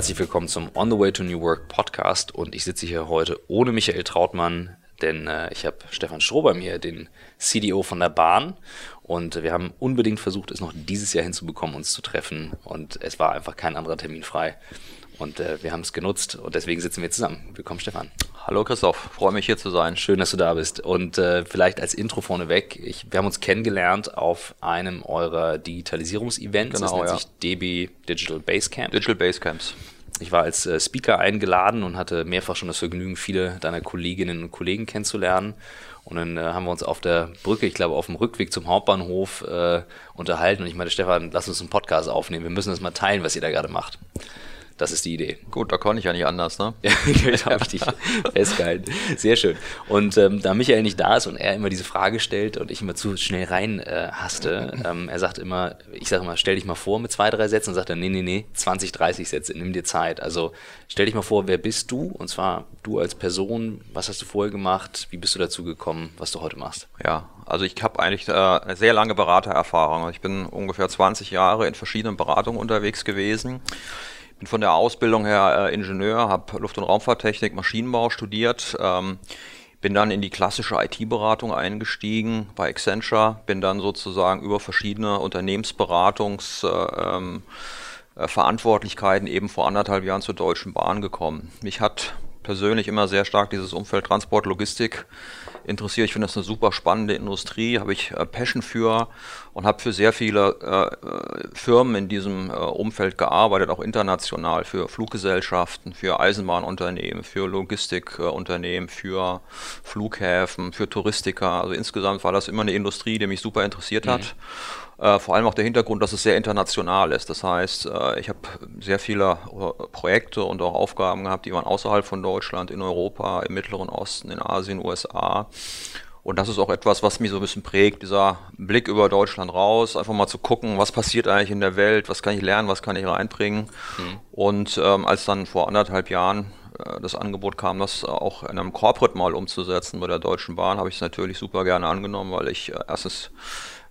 Herzlich willkommen zum On the Way to New Work Podcast. Und ich sitze hier heute ohne Michael Trautmann, denn äh, ich habe Stefan Stroh bei mir, den CDO von der Bahn. Und wir haben unbedingt versucht, es noch dieses Jahr hinzubekommen, uns zu treffen. Und es war einfach kein anderer Termin frei. Und äh, wir haben es genutzt und deswegen sitzen wir zusammen. Willkommen, Stefan. Hallo Christoph, freue mich hier zu sein. Schön, dass du da bist. Und äh, vielleicht als Intro vorneweg, ich, wir haben uns kennengelernt auf einem eurer Digitalisierungsevents. Genau, das nennt sich DB Digital Basecamp. Digital Basecamps. Ich war als äh, Speaker eingeladen und hatte mehrfach schon das Vergnügen, viele deiner Kolleginnen und Kollegen kennenzulernen. Und dann äh, haben wir uns auf der Brücke, ich glaube auf dem Rückweg zum Hauptbahnhof äh, unterhalten. Und ich meinte, Stefan, lass uns einen Podcast aufnehmen. Wir müssen das mal teilen, was ihr da gerade macht. Das ist die Idee. Gut, da konnte ich ja nicht anders, ne? ja, habe ich dich festgehalten. Sehr schön. Und ähm, da Michael nicht da ist und er immer diese Frage stellt und ich immer zu schnell rein äh, haste, ähm, er sagt immer, ich sage immer, stell dich mal vor mit zwei, drei Sätzen und sagt er, nee, nee, nee, 20, 30 Sätze, nimm dir Zeit. Also stell dich mal vor, wer bist du? Und zwar du als Person, was hast du vorher gemacht? Wie bist du dazu gekommen, was du heute machst? Ja, also ich habe eigentlich äh, eine sehr lange Beratererfahrung. Ich bin ungefähr 20 Jahre in verschiedenen Beratungen unterwegs gewesen bin von der Ausbildung her äh, Ingenieur, habe Luft- und Raumfahrttechnik, Maschinenbau studiert, ähm, bin dann in die klassische IT-Beratung eingestiegen bei Accenture, bin dann sozusagen über verschiedene Unternehmensberatungsverantwortlichkeiten äh, äh, Verantwortlichkeiten eben vor anderthalb Jahren zur Deutschen Bahn gekommen. Mich hat persönlich immer sehr stark dieses Umfeld Transport, Logistik interessiert. Ich finde das eine super spannende Industrie, habe ich äh, Passion für und habe für sehr viele äh, äh, Firmen in diesem äh, Umfeld gearbeitet, auch international, für Fluggesellschaften, für Eisenbahnunternehmen, für Logistikunternehmen, für Flughäfen, für Touristiker. Also insgesamt war das immer eine Industrie, die mich super interessiert hat. Mhm. Äh, vor allem auch der Hintergrund, dass es sehr international ist. Das heißt, äh, ich habe sehr viele äh, Projekte und auch Aufgaben gehabt, die waren außerhalb von Deutschland, in Europa, im Mittleren Osten, in Asien, USA. Und das ist auch etwas, was mich so ein bisschen prägt, dieser Blick über Deutschland raus, einfach mal zu gucken, was passiert eigentlich in der Welt, was kann ich lernen, was kann ich reinbringen. Mhm. Und ähm, als dann vor anderthalb Jahren äh, das Angebot kam, das auch in einem Corporate mal umzusetzen bei der Deutschen Bahn, habe ich es natürlich super gerne angenommen, weil ich äh, erstens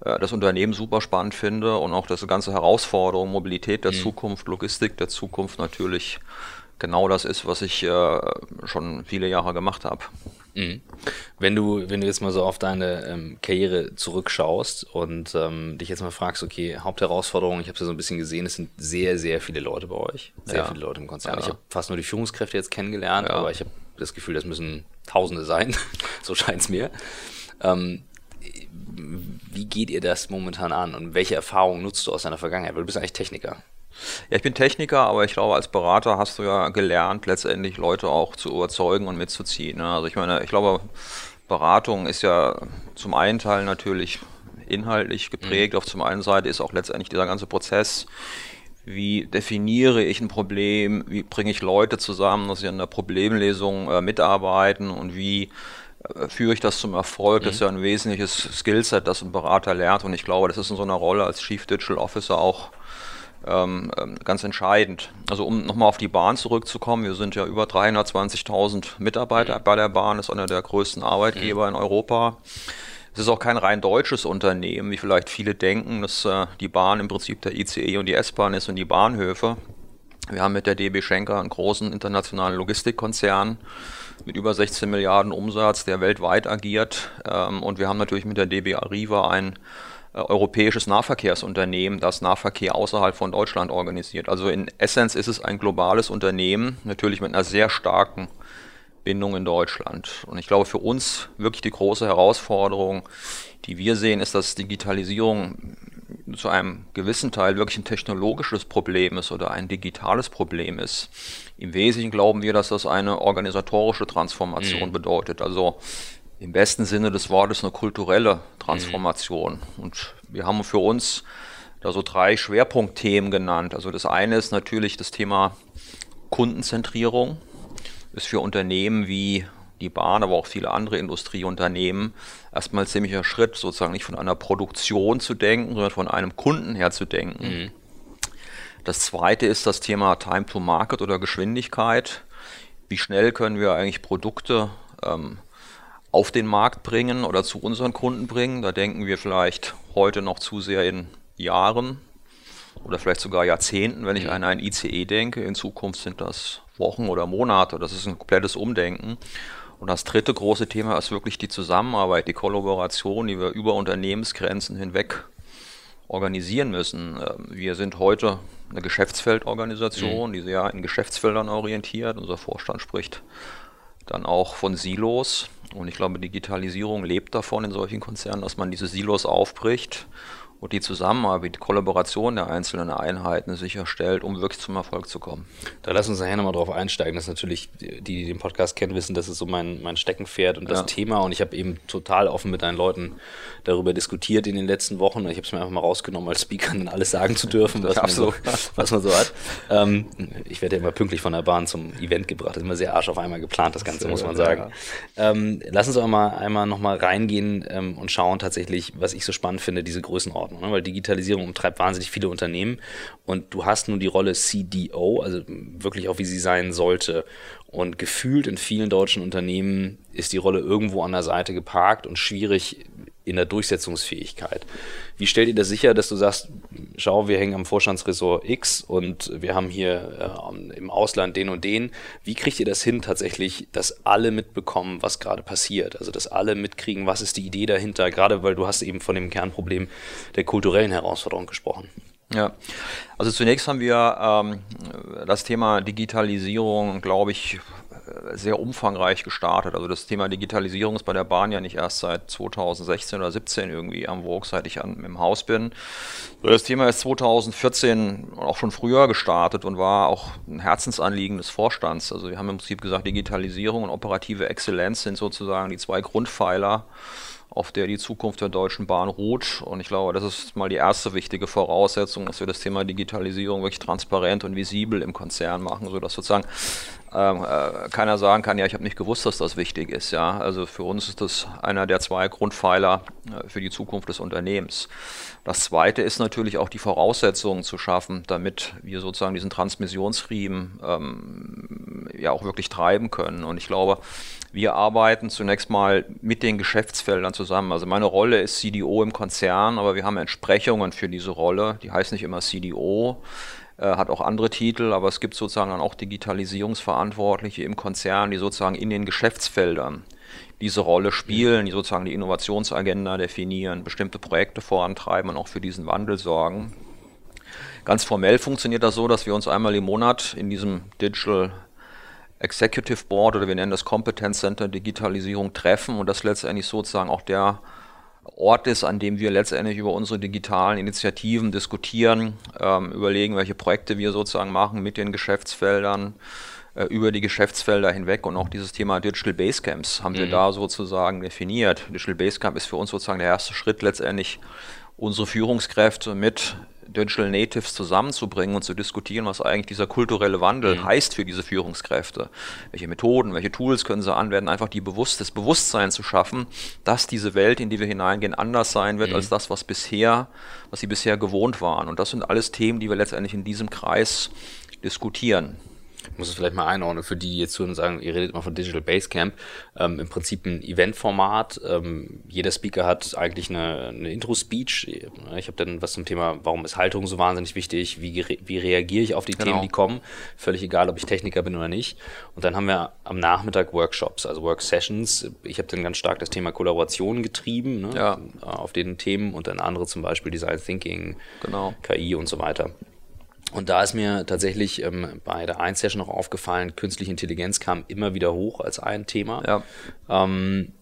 das Unternehmen super spannend finde und auch das ganze Herausforderung, Mobilität der mhm. Zukunft, Logistik der Zukunft natürlich genau das ist, was ich äh, schon viele Jahre gemacht habe. Mhm. Wenn du, wenn du jetzt mal so auf deine ähm, Karriere zurückschaust und ähm, dich jetzt mal fragst, okay, Hauptherausforderung, ich habe es ja so ein bisschen gesehen, es sind sehr, sehr viele Leute bei euch, sehr ja. viele Leute im Konzern. Ja. Ich habe fast nur die Führungskräfte jetzt kennengelernt, ja. aber ich habe das Gefühl, das müssen Tausende sein, so scheint es mir. Ähm, wie geht ihr das momentan an und welche Erfahrungen nutzt du aus deiner Vergangenheit? Weil du bist eigentlich Techniker. Ja, ich bin Techniker, aber ich glaube, als Berater hast du ja gelernt, letztendlich Leute auch zu überzeugen und mitzuziehen. Ne? Also ich meine, ich glaube, Beratung ist ja zum einen Teil natürlich inhaltlich geprägt, mhm. auf zum einen Seite ist auch letztendlich dieser ganze Prozess, wie definiere ich ein Problem, wie bringe ich Leute zusammen, dass sie an der Problemlösung äh, mitarbeiten und wie führe ich das zum Erfolg. Das ist ja ein wesentliches Skillset, das ein Berater lernt. Und ich glaube, das ist in so einer Rolle als Chief Digital Officer auch ähm, ähm ganz entscheidend. Also um nochmal auf die Bahn zurückzukommen, wir sind ja über 320.000 Mitarbeiter bei der Bahn, ist einer der größten Arbeitgeber in Europa. Es ist auch kein rein deutsches Unternehmen, wie vielleicht viele denken, dass äh, die Bahn im Prinzip der ICE und die S-Bahn ist und die Bahnhöfe. Wir haben mit der DB Schenker einen großen internationalen Logistikkonzern mit über 16 Milliarden Umsatz, der weltweit agiert. Ähm, und wir haben natürlich mit der DB Arriva ein äh, europäisches Nahverkehrsunternehmen, das Nahverkehr außerhalb von Deutschland organisiert. Also in Essenz ist es ein globales Unternehmen, natürlich mit einer sehr starken Bindung in Deutschland. Und ich glaube, für uns wirklich die große Herausforderung, die wir sehen, ist, dass Digitalisierung zu einem gewissen Teil wirklich ein technologisches Problem ist oder ein digitales Problem ist. Im Wesentlichen glauben wir, dass das eine organisatorische Transformation mhm. bedeutet. Also im besten Sinne des Wortes eine kulturelle Transformation. Mhm. Und wir haben für uns da so drei Schwerpunktthemen genannt. Also das eine ist natürlich das Thema Kundenzentrierung. Ist für Unternehmen wie die Bahn, aber auch viele andere Industrieunternehmen erstmal ein ziemlicher Schritt, sozusagen nicht von einer Produktion zu denken, sondern von einem Kunden her zu denken. Mhm. Das zweite ist das Thema Time to Market oder Geschwindigkeit. Wie schnell können wir eigentlich Produkte ähm, auf den Markt bringen oder zu unseren Kunden bringen? Da denken wir vielleicht heute noch zu sehr in Jahren oder vielleicht sogar Jahrzehnten, wenn ich mhm. an ein ICE denke. In Zukunft sind das Wochen oder Monate. Das ist ein komplettes Umdenken. Und das dritte große Thema ist wirklich die Zusammenarbeit, die Kollaboration, die wir über Unternehmensgrenzen hinweg organisieren müssen. Ähm, wir sind heute eine Geschäftsfeldorganisation, mhm. die sehr in Geschäftsfeldern orientiert. Unser Vorstand spricht dann auch von Silos. Und ich glaube, Digitalisierung lebt davon in solchen Konzernen, dass man diese Silos aufbricht und die Zusammenarbeit, die Kollaboration der einzelnen Einheiten sicherstellt, um wirklich zum Erfolg zu kommen. Da lass uns nachher nochmal drauf einsteigen. Das ist natürlich, die, die den Podcast kennen, wissen, das ist so mein, mein Steckenpferd und das ja. Thema. Und ich habe eben total offen mit deinen Leuten darüber diskutiert in den letzten Wochen. Ich habe es mir einfach mal rausgenommen, als Speaker dann alles sagen zu dürfen, was, man so, was man so hat. Ähm, ich werde ja immer pünktlich von der Bahn zum Event gebracht. Das ist immer sehr arsch auf einmal geplant, das Ganze, muss man sagen. Ja. Ähm, lass uns auch mal einmal nochmal reingehen ähm, und schauen tatsächlich, was ich so spannend finde, diese Größenordnung. Größenordnung, ne? weil Digitalisierung umtreibt wahnsinnig viele Unternehmen und du hast nun die Rolle CDO, also wirklich auch wie sie sein sollte. Und gefühlt in vielen deutschen Unternehmen ist die Rolle irgendwo an der Seite geparkt und schwierig in der Durchsetzungsfähigkeit. Wie stellt ihr das sicher, dass du sagst, schau, wir hängen am Vorstandsressort X und wir haben hier äh, im Ausland den und den. Wie kriegt ihr das hin tatsächlich, dass alle mitbekommen, was gerade passiert? Also, dass alle mitkriegen, was ist die Idee dahinter? Gerade weil du hast eben von dem Kernproblem der kulturellen Herausforderung gesprochen. Ja, also zunächst haben wir ähm, das Thema Digitalisierung, glaube ich, sehr umfangreich gestartet. Also das Thema Digitalisierung ist bei der Bahn ja nicht erst seit 2016 oder 17 irgendwie am Vogue, seit ich an, im Haus bin. Das Thema ist 2014 auch schon früher gestartet und war auch ein Herzensanliegen des Vorstands. Also wir haben im Prinzip gesagt, Digitalisierung und operative Exzellenz sind sozusagen die zwei Grundpfeiler auf der die Zukunft der Deutschen Bahn ruht. Und ich glaube, das ist mal die erste wichtige Voraussetzung, dass wir das Thema Digitalisierung wirklich transparent und visibel im Konzern machen, sodass sozusagen ähm, äh, keiner sagen kann, ja, ich habe nicht gewusst, dass das wichtig ist. Ja, also für uns ist das einer der zwei Grundpfeiler äh, für die Zukunft des Unternehmens. Das zweite ist natürlich auch die Voraussetzungen zu schaffen, damit wir sozusagen diesen Transmissionsriemen ähm, ja auch wirklich treiben können. Und ich glaube, wir arbeiten zunächst mal mit den Geschäftsfeldern zusammen. Also meine Rolle ist CDO im Konzern, aber wir haben Entsprechungen für diese Rolle. Die heißt nicht immer CDO hat auch andere Titel, aber es gibt sozusagen dann auch Digitalisierungsverantwortliche im Konzern, die sozusagen in den Geschäftsfeldern diese Rolle spielen, die sozusagen die Innovationsagenda definieren, bestimmte Projekte vorantreiben und auch für diesen Wandel sorgen. Ganz formell funktioniert das so, dass wir uns einmal im Monat in diesem Digital Executive Board oder wir nennen das Competence Center Digitalisierung treffen und das letztendlich sozusagen auch der Ort ist, an dem wir letztendlich über unsere digitalen Initiativen diskutieren, ähm, überlegen, welche Projekte wir sozusagen machen mit den Geschäftsfeldern, äh, über die Geschäftsfelder hinweg und auch dieses Thema Digital Basecamps haben mhm. wir da sozusagen definiert. Digital Basecamp ist für uns sozusagen der erste Schritt letztendlich, unsere Führungskräfte mit Digital Natives zusammenzubringen und zu diskutieren, was eigentlich dieser kulturelle Wandel mhm. heißt für diese Führungskräfte. Welche Methoden, welche Tools können sie anwenden, einfach die Bewusst das Bewusstsein zu schaffen, dass diese Welt, in die wir hineingehen, anders sein wird mhm. als das, was bisher, was sie bisher gewohnt waren. Und das sind alles Themen, die wir letztendlich in diesem Kreis diskutieren. Ich muss es vielleicht mal einordnen für die, die jetzt zuhören und sagen, ihr redet mal von Digital Basecamp. Ähm, Im Prinzip ein Eventformat. Ähm, jeder Speaker hat eigentlich eine, eine Intro-Speech. Ich habe dann was zum Thema, warum ist Haltung so wahnsinnig wichtig? Wie, wie reagiere ich auf die genau. Themen, die kommen? Völlig egal, ob ich Techniker bin oder nicht. Und dann haben wir am Nachmittag Workshops, also Work-Sessions. Ich habe dann ganz stark das Thema Kollaboration getrieben ne? ja. auf den Themen und dann andere zum Beispiel Design Thinking, genau. KI und so weiter. Und da ist mir tatsächlich ähm, bei der 1 Session noch aufgefallen, künstliche Intelligenz kam immer wieder hoch als ein Thema. Ja. Ähm,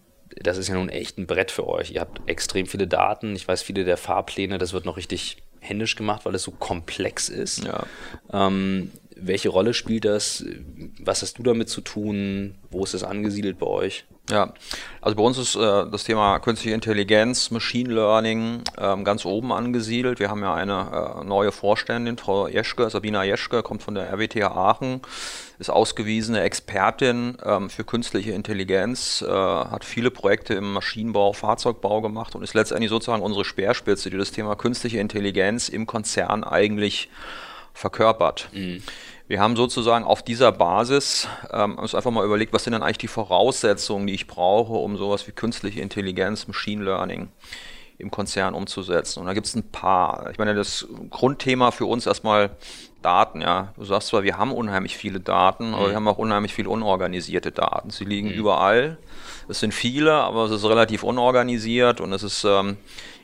das ist ja nun echt ein Brett für euch. Ihr habt extrem viele Daten. Ich weiß, viele der Fahrpläne, das wird noch richtig händisch gemacht, weil es so komplex ist. Ja. Ähm, welche Rolle spielt das? Was hast du damit zu tun? Wo ist es angesiedelt bei euch? Ja, also bei uns ist äh, das Thema künstliche Intelligenz, Machine Learning ähm, ganz oben angesiedelt. Wir haben ja eine äh, neue Vorständin, Frau Jeschke, Sabina Jeschke, kommt von der RWTH Aachen, ist ausgewiesene Expertin ähm, für künstliche Intelligenz, äh, hat viele Projekte im Maschinenbau, Fahrzeugbau gemacht und ist letztendlich sozusagen unsere Speerspitze, die das Thema künstliche Intelligenz im Konzern eigentlich verkörpert. Mhm. Wir haben sozusagen auf dieser Basis ähm, uns einfach mal überlegt, was sind denn eigentlich die Voraussetzungen, die ich brauche, um sowas wie künstliche Intelligenz, Machine Learning im Konzern umzusetzen. Und da gibt es ein paar. Ich meine, das Grundthema für uns erstmal Daten, ja. Du sagst zwar, wir haben unheimlich viele Daten, aber mhm. wir haben auch unheimlich viele unorganisierte Daten. Sie liegen mhm. überall. Es sind viele, aber es ist relativ unorganisiert und es ist ähm,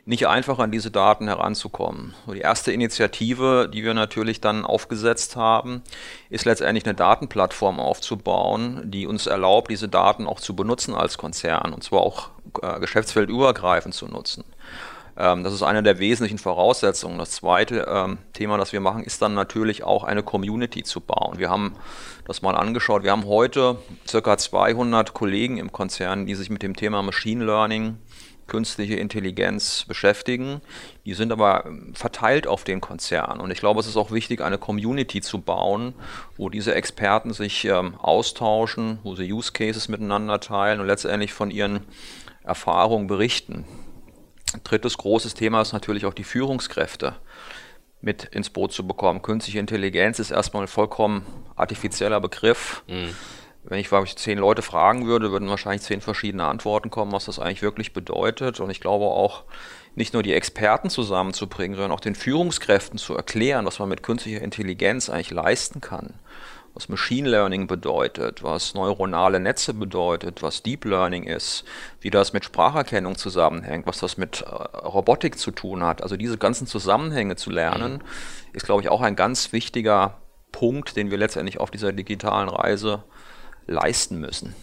nicht einfach an diese Daten heranzukommen. Die erste Initiative, die wir natürlich dann aufgesetzt haben, ist letztendlich eine Datenplattform aufzubauen, die uns erlaubt, diese Daten auch zu benutzen als Konzern und zwar auch äh, geschäftsfeldübergreifend zu nutzen. Ähm, das ist eine der wesentlichen Voraussetzungen. Das zweite ähm, Thema, das wir machen, ist dann natürlich auch eine Community zu bauen. Wir haben das mal angeschaut. Wir haben heute circa 200 Kollegen im Konzern, die sich mit dem Thema Machine Learning künstliche Intelligenz beschäftigen. Die sind aber verteilt auf den Konzern. Und ich glaube, es ist auch wichtig, eine Community zu bauen, wo diese Experten sich ähm, austauschen, wo sie Use Cases miteinander teilen und letztendlich von ihren Erfahrungen berichten. Drittes großes Thema ist natürlich auch die Führungskräfte mit ins Boot zu bekommen. Künstliche Intelligenz ist erstmal ein vollkommen artifizieller Begriff. Mhm wenn ich, ich zehn Leute fragen würde, würden wahrscheinlich zehn verschiedene Antworten kommen, was das eigentlich wirklich bedeutet. Und ich glaube auch, nicht nur die Experten zusammenzubringen, sondern auch den Führungskräften zu erklären, was man mit künstlicher Intelligenz eigentlich leisten kann. Was Machine Learning bedeutet, was neuronale Netze bedeutet, was Deep Learning ist, wie das mit Spracherkennung zusammenhängt, was das mit äh, Robotik zu tun hat. Also diese ganzen Zusammenhänge zu lernen, mhm. ist, glaube ich, auch ein ganz wichtiger Punkt, den wir letztendlich auf dieser digitalen Reise leisten müssen.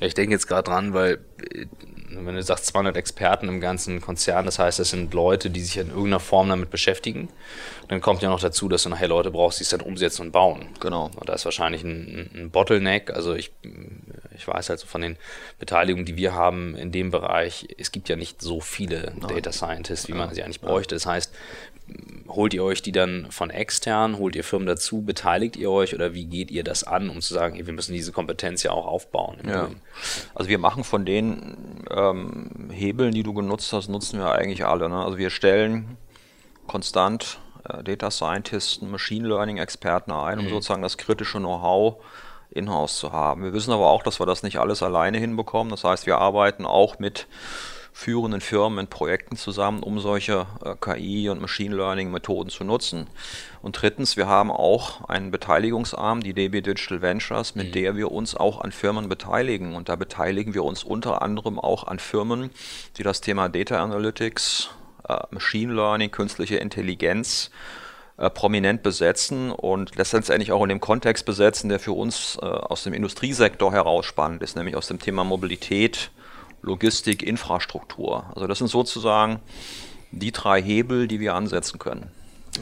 Ja, ich denke jetzt gerade dran, weil äh, wenn du sagst 200 Experten im ganzen Konzern, das heißt, das sind Leute, die sich in irgendeiner Form damit beschäftigen. Dann kommt ja noch dazu, dass du nachher Leute brauchst, die es dann umsetzen und bauen. Genau. Und da ist wahrscheinlich ein, ein Bottleneck. Also ich, ich weiß halt so von den Beteiligungen, die wir haben in dem Bereich, es gibt ja nicht so viele Nein. Data Scientists, wie ja. man sie eigentlich bräuchte. Das heißt, holt ihr euch die dann von extern, holt ihr Firmen dazu, beteiligt ihr euch oder wie geht ihr das an, um zu sagen, wir müssen diese Kompetenz ja auch aufbauen? Ja. Also wir machen von den ähm, Hebeln, die du genutzt hast, nutzen wir eigentlich alle. Ne? Also wir stellen konstant äh, Data Scientisten, Machine Learning Experten ein, um mhm. sozusagen das kritische Know-how in-house zu haben. Wir wissen aber auch, dass wir das nicht alles alleine hinbekommen. Das heißt, wir arbeiten auch mit führenden Firmen in Projekten zusammen, um solche äh, KI- und Machine Learning-Methoden zu nutzen. Und drittens, wir haben auch einen Beteiligungsarm, die DB Digital Ventures, mit mhm. der wir uns auch an Firmen beteiligen. Und da beteiligen wir uns unter anderem auch an Firmen, die das Thema Data Analytics, äh, Machine Learning, künstliche Intelligenz äh, prominent besetzen und letztendlich auch in dem Kontext besetzen, der für uns äh, aus dem Industriesektor heraus spannend ist, nämlich aus dem Thema Mobilität, Logistik, Infrastruktur. Also das sind sozusagen die drei Hebel, die wir ansetzen können.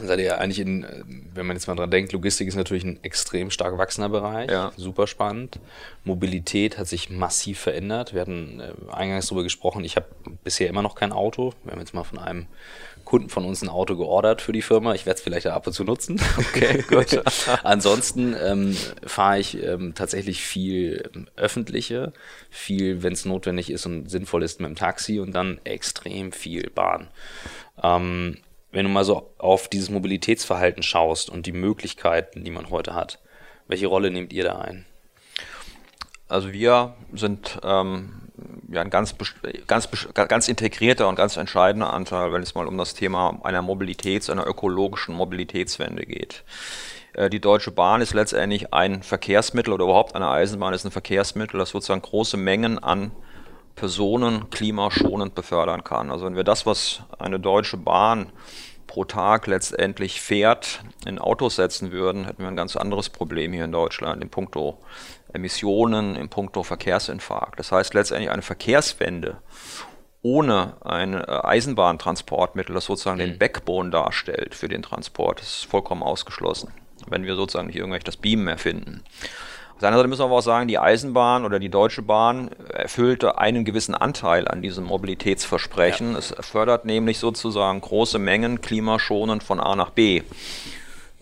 Seid ihr ja eigentlich in, wenn man jetzt mal dran denkt, Logistik ist natürlich ein extrem stark wachsender Bereich, ja. super spannend. Mobilität hat sich massiv verändert. Wir hatten äh, eingangs darüber gesprochen, ich habe bisher immer noch kein Auto. Wir haben jetzt mal von einem Kunden von uns ein Auto geordert für die Firma. Ich werde es vielleicht ab und zu nutzen. Okay, gut. Ansonsten ähm, fahre ich ähm, tatsächlich viel ähm, öffentliche, viel, wenn es notwendig ist und sinnvoll ist, mit dem Taxi und dann extrem viel Bahn. Ähm, wenn du mal so auf dieses Mobilitätsverhalten schaust und die Möglichkeiten, die man heute hat, welche Rolle nehmt ihr da ein? Also wir sind ähm, ja, ein ganz, ganz, ganz integrierter und ganz entscheidender Anteil, wenn es mal um das Thema einer Mobilitäts-, einer ökologischen Mobilitätswende geht. Äh, die Deutsche Bahn ist letztendlich ein Verkehrsmittel oder überhaupt eine Eisenbahn ist ein Verkehrsmittel, das sozusagen große Mengen an Personen klimaschonend befördern kann. Also wenn wir das, was eine Deutsche Bahn pro Tag letztendlich fährt, in Autos setzen würden, hätten wir ein ganz anderes Problem hier in Deutschland in puncto Emissionen, in puncto Verkehrsinfarkt. Das heißt letztendlich eine Verkehrswende ohne ein äh, Eisenbahntransportmittel, das sozusagen mhm. den Backbone darstellt für den Transport, ist vollkommen ausgeschlossen, wenn wir sozusagen nicht irgendwelche das Beamen erfinden. Auf der anderen Seite müssen wir aber auch sagen, die Eisenbahn oder die Deutsche Bahn erfüllte einen gewissen Anteil an diesem Mobilitätsversprechen. Ja. Es fördert nämlich sozusagen große Mengen klimaschonend von A nach B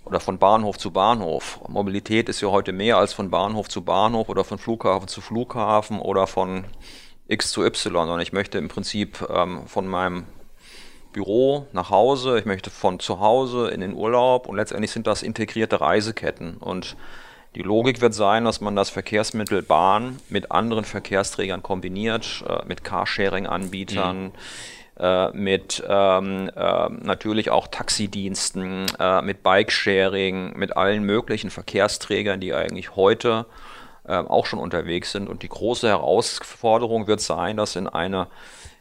oder von Bahnhof zu Bahnhof. Mobilität ist ja heute mehr als von Bahnhof zu Bahnhof oder von Flughafen zu Flughafen oder von X zu Y. Und ich möchte im Prinzip ähm, von meinem Büro nach Hause, ich möchte von zu Hause in den Urlaub und letztendlich sind das integrierte Reiseketten. Und die Logik wird sein, dass man das Verkehrsmittel Bahn mit anderen Verkehrsträgern kombiniert, äh, mit Carsharing-Anbietern. Mhm mit ähm, äh, natürlich auch Taxidiensten, äh, mit Bikesharing, mit allen möglichen Verkehrsträgern, die eigentlich heute äh, auch schon unterwegs sind. Und die große Herausforderung wird sein, dass in eine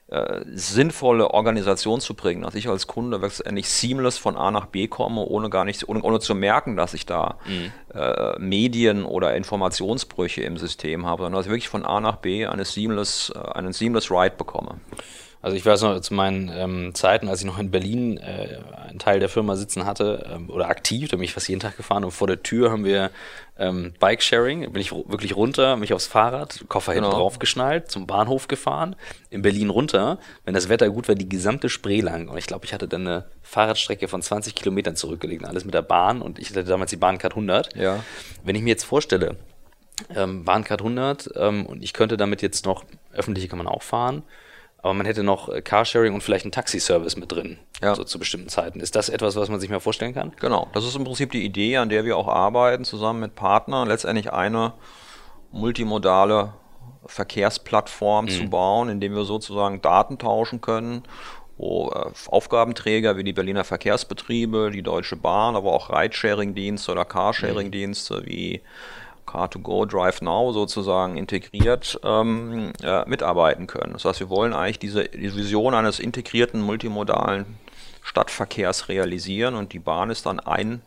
äh, sinnvolle Organisation zu bringen, dass ich als Kunde letztendlich seamless von A nach B komme, ohne gar nicht, ohne, ohne zu merken, dass ich da mhm. äh, Medien oder Informationsbrüche im System habe, sondern dass ich wirklich von A nach B eine seamless, äh, einen seamless Ride bekomme. Also ich weiß noch zu meinen ähm, Zeiten, als ich noch in Berlin äh, einen Teil der Firma sitzen hatte ähm, oder aktiv, da bin ich fast jeden Tag gefahren und vor der Tür haben wir ähm, Bike-Sharing, bin ich wirklich runter, mich aufs Fahrrad, Koffer genau. hinten drauf geschnallt, zum Bahnhof gefahren, in Berlin runter, wenn das Wetter gut war, die gesamte Spree lang und ich glaube, ich hatte dann eine Fahrradstrecke von 20 Kilometern zurückgelegt, alles mit der Bahn und ich hatte damals die Bahncard 100. Ja. Wenn ich mir jetzt vorstelle, ähm, Bahncard 100 ähm, und ich könnte damit jetzt noch, öffentliche kann man auch fahren, aber man hätte noch äh, Carsharing und vielleicht einen Taxiservice mit drin, ja. so zu bestimmten Zeiten. Ist das etwas, was man sich mal vorstellen kann? Genau, das ist im Prinzip die Idee, an der wir auch arbeiten, zusammen mit Partnern, letztendlich eine multimodale Verkehrsplattform mhm. zu bauen, indem wir sozusagen Daten tauschen können, wo äh, Aufgabenträger wie die Berliner Verkehrsbetriebe, die Deutsche Bahn, aber auch Ridesharing-Dienste oder Carsharing-Dienste mhm. wie Car2Go, Drive Now sozusagen integriert ähm, äh, mitarbeiten können. Das heißt, wir wollen eigentlich diese, Vision eines integrierten multimodalen Stadtverkehrs realisieren und die Bahn ist dann ein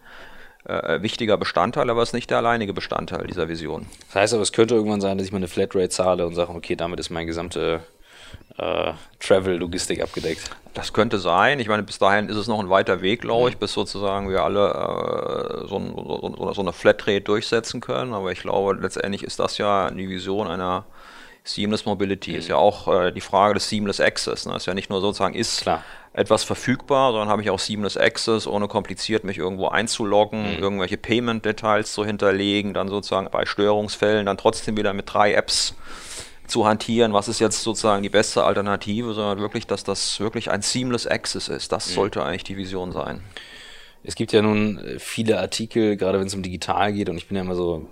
äh, wichtiger Bestandteil, aber ist nicht der alleinige Bestandteil dieser Vision. Das heißt aber, es könnte irgendwann sein, dass ich mal eine Flatrate zahle und sage, okay, damit ist mein gesamte äh, Travel-Logistik abgedeckt. Das könnte sein. Ich meine, bis dahin ist es noch ein weiter Weg, glaube ich, mhm. bis sozusagen wir alle äh, so, ein, so, so, eine Flatrate durchsetzen können. Aber ich glaube, letztendlich ist das ja die Vision einer Seamless Mobility. Mhm. Ist ja auch äh, die Frage des Seamless Access. Ne? Ist ja nicht nur sozusagen ist Klar. etwas verfügbar, sondern habe ich auch Seamless Access, ohne kompliziert mich irgendwo einzuloggen, mhm. irgendwelche Payment-Details zu hinterlegen, dann sozusagen bei Störungsfällen dann trotzdem wieder mit drei Apps zu hantieren, was ist jetzt sozusagen die beste Alternative, sondern wirklich, dass das wirklich ein seamless Access ist. Das mhm. sollte eigentlich die Vision sein. Es gibt ja nun viele Artikel, gerade wenn es um digital geht, und ich bin ja immer so,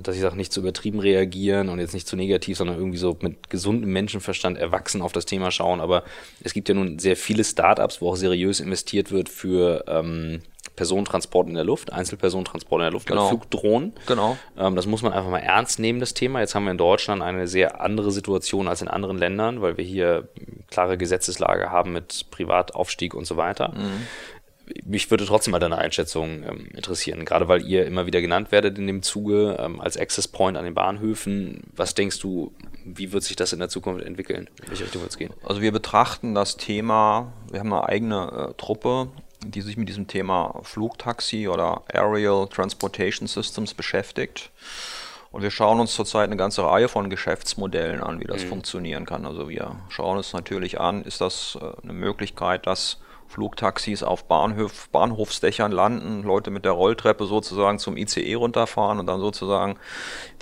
dass ich sage, nicht zu übertrieben reagieren und jetzt nicht zu negativ, sondern irgendwie so mit gesundem Menschenverstand erwachsen auf das Thema schauen. Aber es gibt ja nun sehr viele Startups, wo auch seriös investiert wird für ähm, Personentransport in der Luft, Einzelpersonentransport in der Luft, genau. Flugdrohnen. Genau. Ähm, das muss man einfach mal ernst nehmen, das Thema. Jetzt haben wir in Deutschland eine sehr andere Situation als in anderen Ländern, weil wir hier klare Gesetzeslage haben mit Privataufstieg und so weiter. Mhm. Mich würde trotzdem mal deine Einschätzung ähm, interessieren, gerade weil ihr immer wieder genannt werdet in dem Zuge ähm, als Access Point an den Bahnhöfen. Was denkst du, wie wird sich das in der Zukunft entwickeln? In welche Richtung wird es gehen? Also wir betrachten das Thema, wir haben eine eigene äh, Truppe, die sich mit diesem Thema Flugtaxi oder Aerial Transportation Systems beschäftigt. Und wir schauen uns zurzeit eine ganze Reihe von Geschäftsmodellen an, wie das mhm. funktionieren kann. Also wir schauen uns natürlich an, ist das äh, eine Möglichkeit, dass Flugtaxis auf Bahnhof, Bahnhofsdächern landen, Leute mit der Rolltreppe sozusagen zum ICE runterfahren und dann sozusagen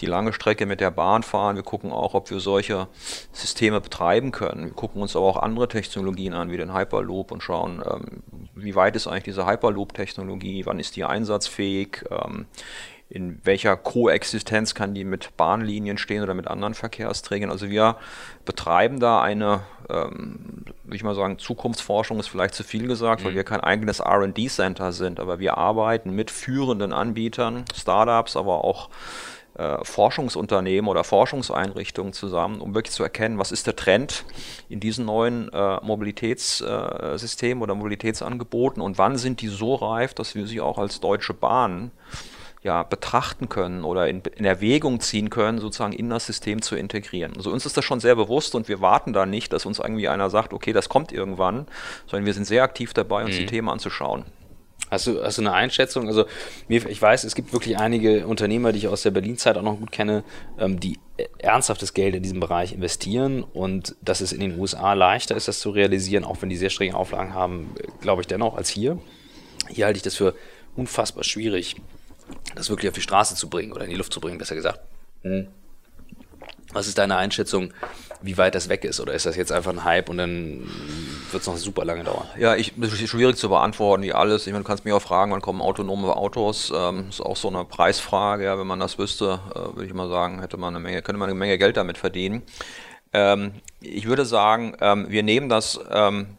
die lange Strecke mit der Bahn fahren. Wir gucken auch, ob wir solche Systeme betreiben können. Wir gucken uns aber auch andere Technologien an, wie den Hyperloop und schauen, ähm, wie weit ist eigentlich diese Hyperloop-Technologie, wann ist die einsatzfähig, ähm, in welcher Koexistenz kann die mit Bahnlinien stehen oder mit anderen Verkehrsträgern. Also wir betreiben da eine, ähm, würde ich mal sagen, Zukunftsforschung ist vielleicht zu viel gesagt, mhm. weil wir kein eigenes RD-Center sind, aber wir arbeiten mit führenden Anbietern, Startups, aber auch äh, Forschungsunternehmen oder Forschungseinrichtungen zusammen, um wirklich zu erkennen, was ist der Trend in diesen neuen äh, Mobilitätssystemen äh, oder Mobilitätsangeboten und wann sind die so reif, dass wir sie auch als Deutsche Bahn ja, betrachten können oder in, in, Erwägung ziehen können, sozusagen in das System zu integrieren. Also uns ist das schon sehr bewusst und wir warten da nicht, dass uns irgendwie einer sagt, okay, das kommt irgendwann, sondern wir sind sehr aktiv dabei, uns mhm. die Themen anzuschauen. Hast du, hast du eine Einschätzung? Also ich weiß, es gibt wirklich einige Unternehmer, die ich aus der Berlin-Zeit auch noch gut kenne, ähm, die ernsthaftes Geld in diesem Bereich investieren und dass es in den USA leichter ist, das zu realisieren, auch wenn die sehr strenge Auflagen haben, glaube ich dennoch als hier. Hier halte ich das für unfassbar schwierig, das wirklich auf die Straße zu bringen oder in die Luft zu bringen, besser gesagt. Hm. Was ist deine Einschätzung, wie weit das weg ist? Oder ist das jetzt einfach ein Hype und dann wird es noch super lange dauern? Ja, ich, das ist schwierig zu beantworten, wie alles. Ich meine, du kannst mich auch fragen, wann kommen autonome Autos? Ähm, ist auch so eine Preisfrage. Ja, wenn man das wüsste, äh, würde ich mal sagen, hätte man eine Menge, könnte man eine Menge Geld damit verdienen. Ähm, ich würde sagen, ähm, wir nehmen das ähm,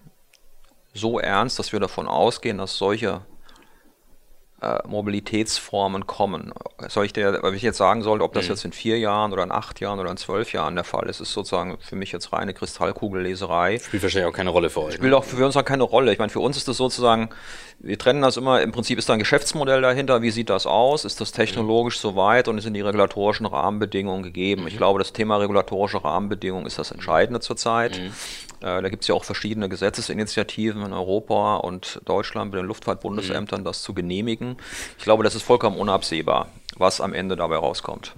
so ernst, dass wir davon ausgehen, dass solche äh, Mobilitätsformen kommen. Soll ich dir, wenn ich jetzt sagen sollte, ob das mhm. jetzt in vier Jahren oder in acht Jahren oder in zwölf Jahren der Fall ist, ist sozusagen für mich jetzt reine Kristallkugelleserei. Spielt wahrscheinlich auch keine Rolle für euch. Spielt ne? auch für uns auch keine Rolle. Ich meine, für uns ist das sozusagen, wir trennen das immer, im Prinzip ist da ein Geschäftsmodell dahinter, wie sieht das aus, ist das technologisch mhm. soweit und sind die regulatorischen Rahmenbedingungen gegeben. Mhm. Ich glaube, das Thema regulatorische Rahmenbedingungen ist das Entscheidende zurzeit. Äh, da gibt es ja auch verschiedene Gesetzesinitiativen in Europa und Deutschland bei den Luftfahrtbundesämtern, mhm. das zu genehmigen. Ich glaube, das ist vollkommen unabsehbar, was am Ende dabei rauskommt.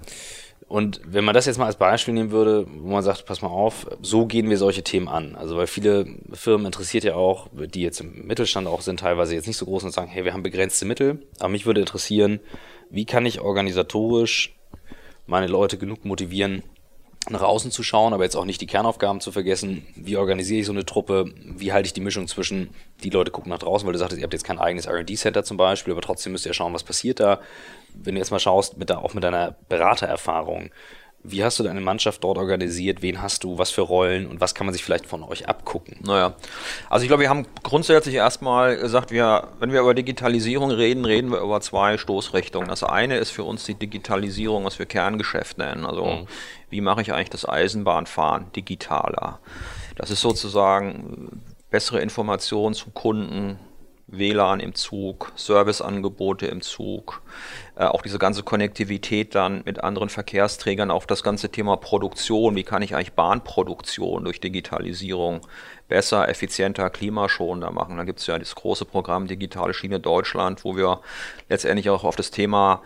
Und wenn man das jetzt mal als Beispiel nehmen würde, wo man sagt, pass mal auf, so gehen wir solche Themen an. Also weil viele Firmen interessiert ja auch, die jetzt im Mittelstand auch sind, teilweise jetzt nicht so groß und sagen, hey, wir haben begrenzte Mittel. Aber mich würde interessieren, wie kann ich organisatorisch meine Leute genug motivieren, nach außen zu schauen, aber jetzt auch nicht die Kernaufgaben zu vergessen. Wie organisiere ich so eine Truppe? Wie halte ich die Mischung zwischen, die Leute gucken nach draußen, weil du sagtest, ihr habt jetzt kein eigenes R&D-Center zum Beispiel, aber trotzdem müsst ihr schauen, was passiert da. Wenn du jetzt mal schaust, mit der, auch mit deiner Beratererfahrung, wie hast du deine Mannschaft dort organisiert? Wen hast du? Was für Rollen? Und was kann man sich vielleicht von euch abgucken? Naja, also ich glaube, wir haben grundsätzlich erstmal gesagt, wir, wenn wir über Digitalisierung reden, reden wir über zwei Stoßrichtungen. Das eine ist für uns die Digitalisierung, was wir Kerngeschäft nennen. Also mhm. wie mache ich eigentlich das Eisenbahnfahren digitaler? Das ist sozusagen bessere Informationen zum Kunden, WLAN im Zug, Serviceangebote im Zug, äh, auch diese ganze Konnektivität dann mit anderen Verkehrsträgern, auch das ganze Thema Produktion, wie kann ich eigentlich Bahnproduktion durch Digitalisierung besser, effizienter, klimaschonender machen. Da gibt es ja das große Programm Digitale Schiene Deutschland, wo wir letztendlich auch auf das Thema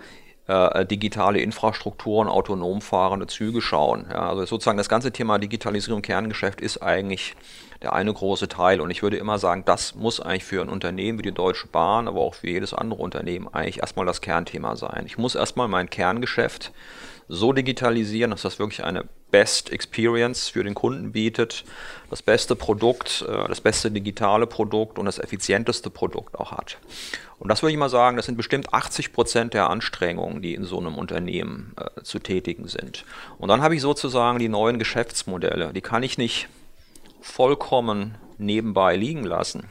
äh, digitale Infrastrukturen, autonom fahrende Züge schauen. Ja, also sozusagen das ganze Thema Digitalisierung Kerngeschäft ist eigentlich der eine große Teil. Und ich würde immer sagen, das muss eigentlich für ein Unternehmen wie die Deutsche Bahn, aber auch für jedes andere Unternehmen eigentlich erstmal das Kernthema sein. Ich muss erstmal mein Kerngeschäft so digitalisieren, dass das wirklich eine Best Experience für den Kunden bietet, das beste Produkt, äh, das beste digitale Produkt und das effizienteste Produkt auch hat. Und das würde ich mal sagen, das sind bestimmt 80 Prozent der Anstrengungen, die in so einem Unternehmen äh, zu tätigen sind. Und dann habe ich sozusagen die neuen Geschäftsmodelle. Die kann ich nicht vollkommen nebenbei liegen lassen.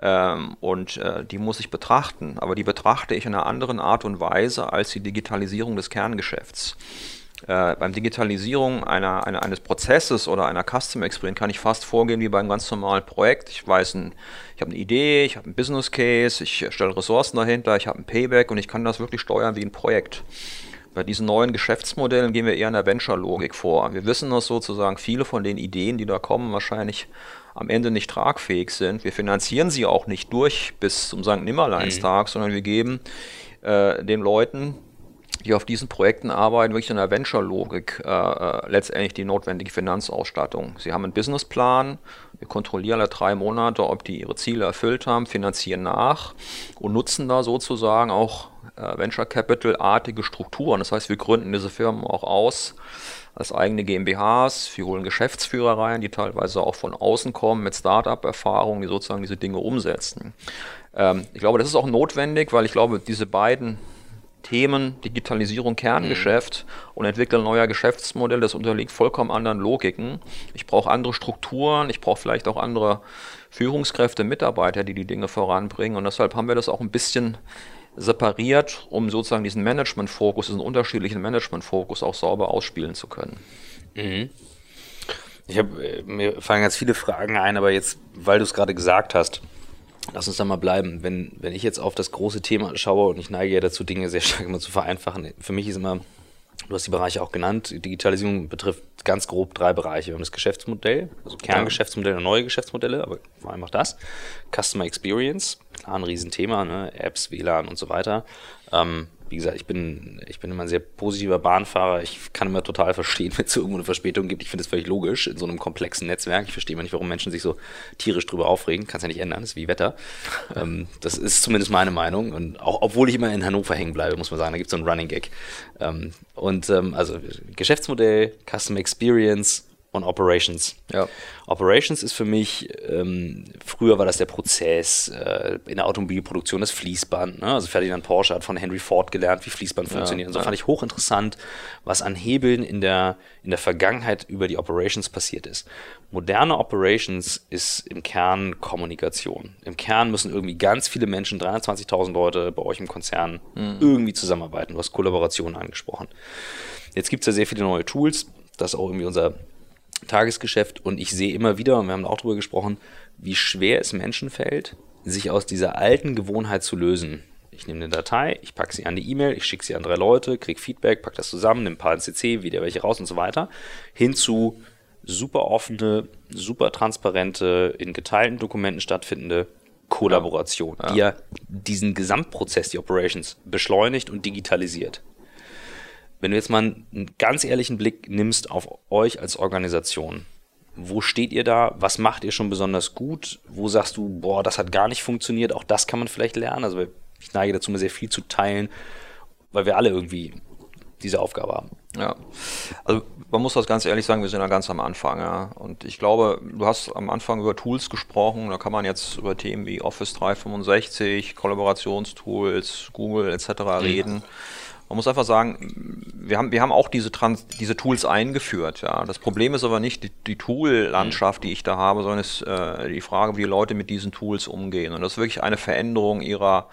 Ähm, und äh, die muss ich betrachten, aber die betrachte ich in einer anderen Art und Weise als die Digitalisierung des Kerngeschäfts. Äh, beim Digitalisierung einer, einer, eines Prozesses oder einer Custom Experience kann ich fast vorgehen wie beim ganz normalen Projekt. Ich weiß, ein, ich habe eine Idee, ich habe einen Business Case, ich stelle Ressourcen dahinter, ich habe ein Payback und ich kann das wirklich steuern wie ein Projekt. Bei diesen neuen Geschäftsmodellen gehen wir eher in der Venture-Logik vor. Wir wissen, dass sozusagen viele von den Ideen, die da kommen, wahrscheinlich am Ende nicht tragfähig sind. Wir finanzieren sie auch nicht durch bis zum St. Nimmerleinstag, mhm. sondern wir geben äh, den Leuten, die auf diesen Projekten arbeiten, wirklich in der Venture-Logik äh, äh, letztendlich die notwendige Finanzausstattung. Sie haben einen Businessplan, wir kontrollieren alle drei Monate, ob die ihre Ziele erfüllt haben, finanzieren nach und nutzen da sozusagen auch äh, Venture Capital-artige Strukturen. Das heißt, wir gründen diese Firmen auch aus als eigene GmbHs, wir holen Geschäftsführer rein, die teilweise auch von außen kommen mit Startup-Erfahrung, die sozusagen diese Dinge umsetzen. Ähm, ich glaube, das ist auch notwendig, weil ich glaube, diese beiden Themen, Digitalisierung, Kerngeschäft mhm. und Entwickeln neuer Geschäftsmodelle, das unterliegt vollkommen anderen Logiken. Ich brauche andere Strukturen, ich brauche vielleicht auch andere Führungskräfte, Mitarbeiter, die die Dinge voranbringen und deshalb haben wir das auch ein bisschen separiert, um sozusagen diesen Management-Fokus, diesen unterschiedlichen Management-Fokus auch sauber ausspielen zu können. Mhm. Ich habe, äh, mir fallen ganz viele Fragen ein, aber jetzt, weil du es gerade gesagt hast, lass uns da mal bleiben. Wenn, wenn ich jetzt auf das große Thema schaue und ich neige ja dazu, Dinge sehr stark immer zu vereinfachen, für mich ist immer, du hast die Bereiche auch genannt, Digitalisierung betrifft ganz grob drei Bereiche. Wir haben das Geschäftsmodell, also Kerngeschäftsmodelle und neue Geschäftsmodelle, aber vor allem auch das. Customer Experience, klar ein Riesenthema, ne? Apps, WLAN und so weiter. Ähm, wie gesagt, ich bin, ich bin immer ein sehr positiver Bahnfahrer. Ich kann immer total verstehen, wenn es irgendwo eine Verspätung gibt. Ich finde es völlig logisch in so einem komplexen Netzwerk. Ich verstehe immer nicht, warum Menschen sich so tierisch drüber aufregen. Kann es ja nicht ändern, das ist wie Wetter. ähm, das ist zumindest meine Meinung. Und auch, obwohl ich immer in Hannover hängen bleibe, muss man sagen, da gibt es so einen Running Gag. Ähm, und ähm, also Geschäftsmodell, Customer Experience und Operations. Ja. Operations ist für mich, ähm, früher war das der Prozess äh, in der Automobilproduktion, das Fließband. Ne? Also Ferdinand Porsche hat von Henry Ford gelernt, wie Fließband funktioniert. Ja, und so ja. fand ich hochinteressant, was an Hebeln in der, in der Vergangenheit über die Operations passiert ist. Moderne Operations ist im Kern Kommunikation. Im Kern müssen irgendwie ganz viele Menschen, 320.000 Leute bei euch im Konzern, mhm. irgendwie zusammenarbeiten. Du hast Kollaboration angesprochen. Jetzt gibt es ja sehr viele neue Tools. Das ist auch irgendwie unser Tagesgeschäft und ich sehe immer wieder, und wir haben auch darüber gesprochen, wie schwer es Menschen fällt, sich aus dieser alten Gewohnheit zu lösen. Ich nehme eine Datei, ich packe sie an die E-Mail, ich schicke sie an drei Leute, kriege Feedback, packe das zusammen, nehme ein paar in CC, wieder welche raus und so weiter, hin zu super offene, super transparente, in geteilten Dokumenten stattfindende Kollaboration, ja. die ja diesen Gesamtprozess, die Operations, beschleunigt und digitalisiert. Wenn du jetzt mal einen ganz ehrlichen Blick nimmst auf euch als Organisation, wo steht ihr da? Was macht ihr schon besonders gut? Wo sagst du, boah, das hat gar nicht funktioniert? Auch das kann man vielleicht lernen. Also ich neige dazu, mir sehr viel zu teilen, weil wir alle irgendwie diese Aufgabe haben. Ja, also man muss das ganz ehrlich sagen, wir sind ja ganz am Anfang. Ja. Und ich glaube, du hast am Anfang über Tools gesprochen, da kann man jetzt über Themen wie Office 365, Kollaborationstools, Google etc. Reden. Man muss einfach sagen, wir haben, wir haben auch diese, Trans diese Tools eingeführt. Ja. Das Problem ist aber nicht die, die Tool-Landschaft, die ich da habe, sondern es ist äh, die Frage, wie Leute mit diesen Tools umgehen. Und das ist wirklich eine Veränderung ihrer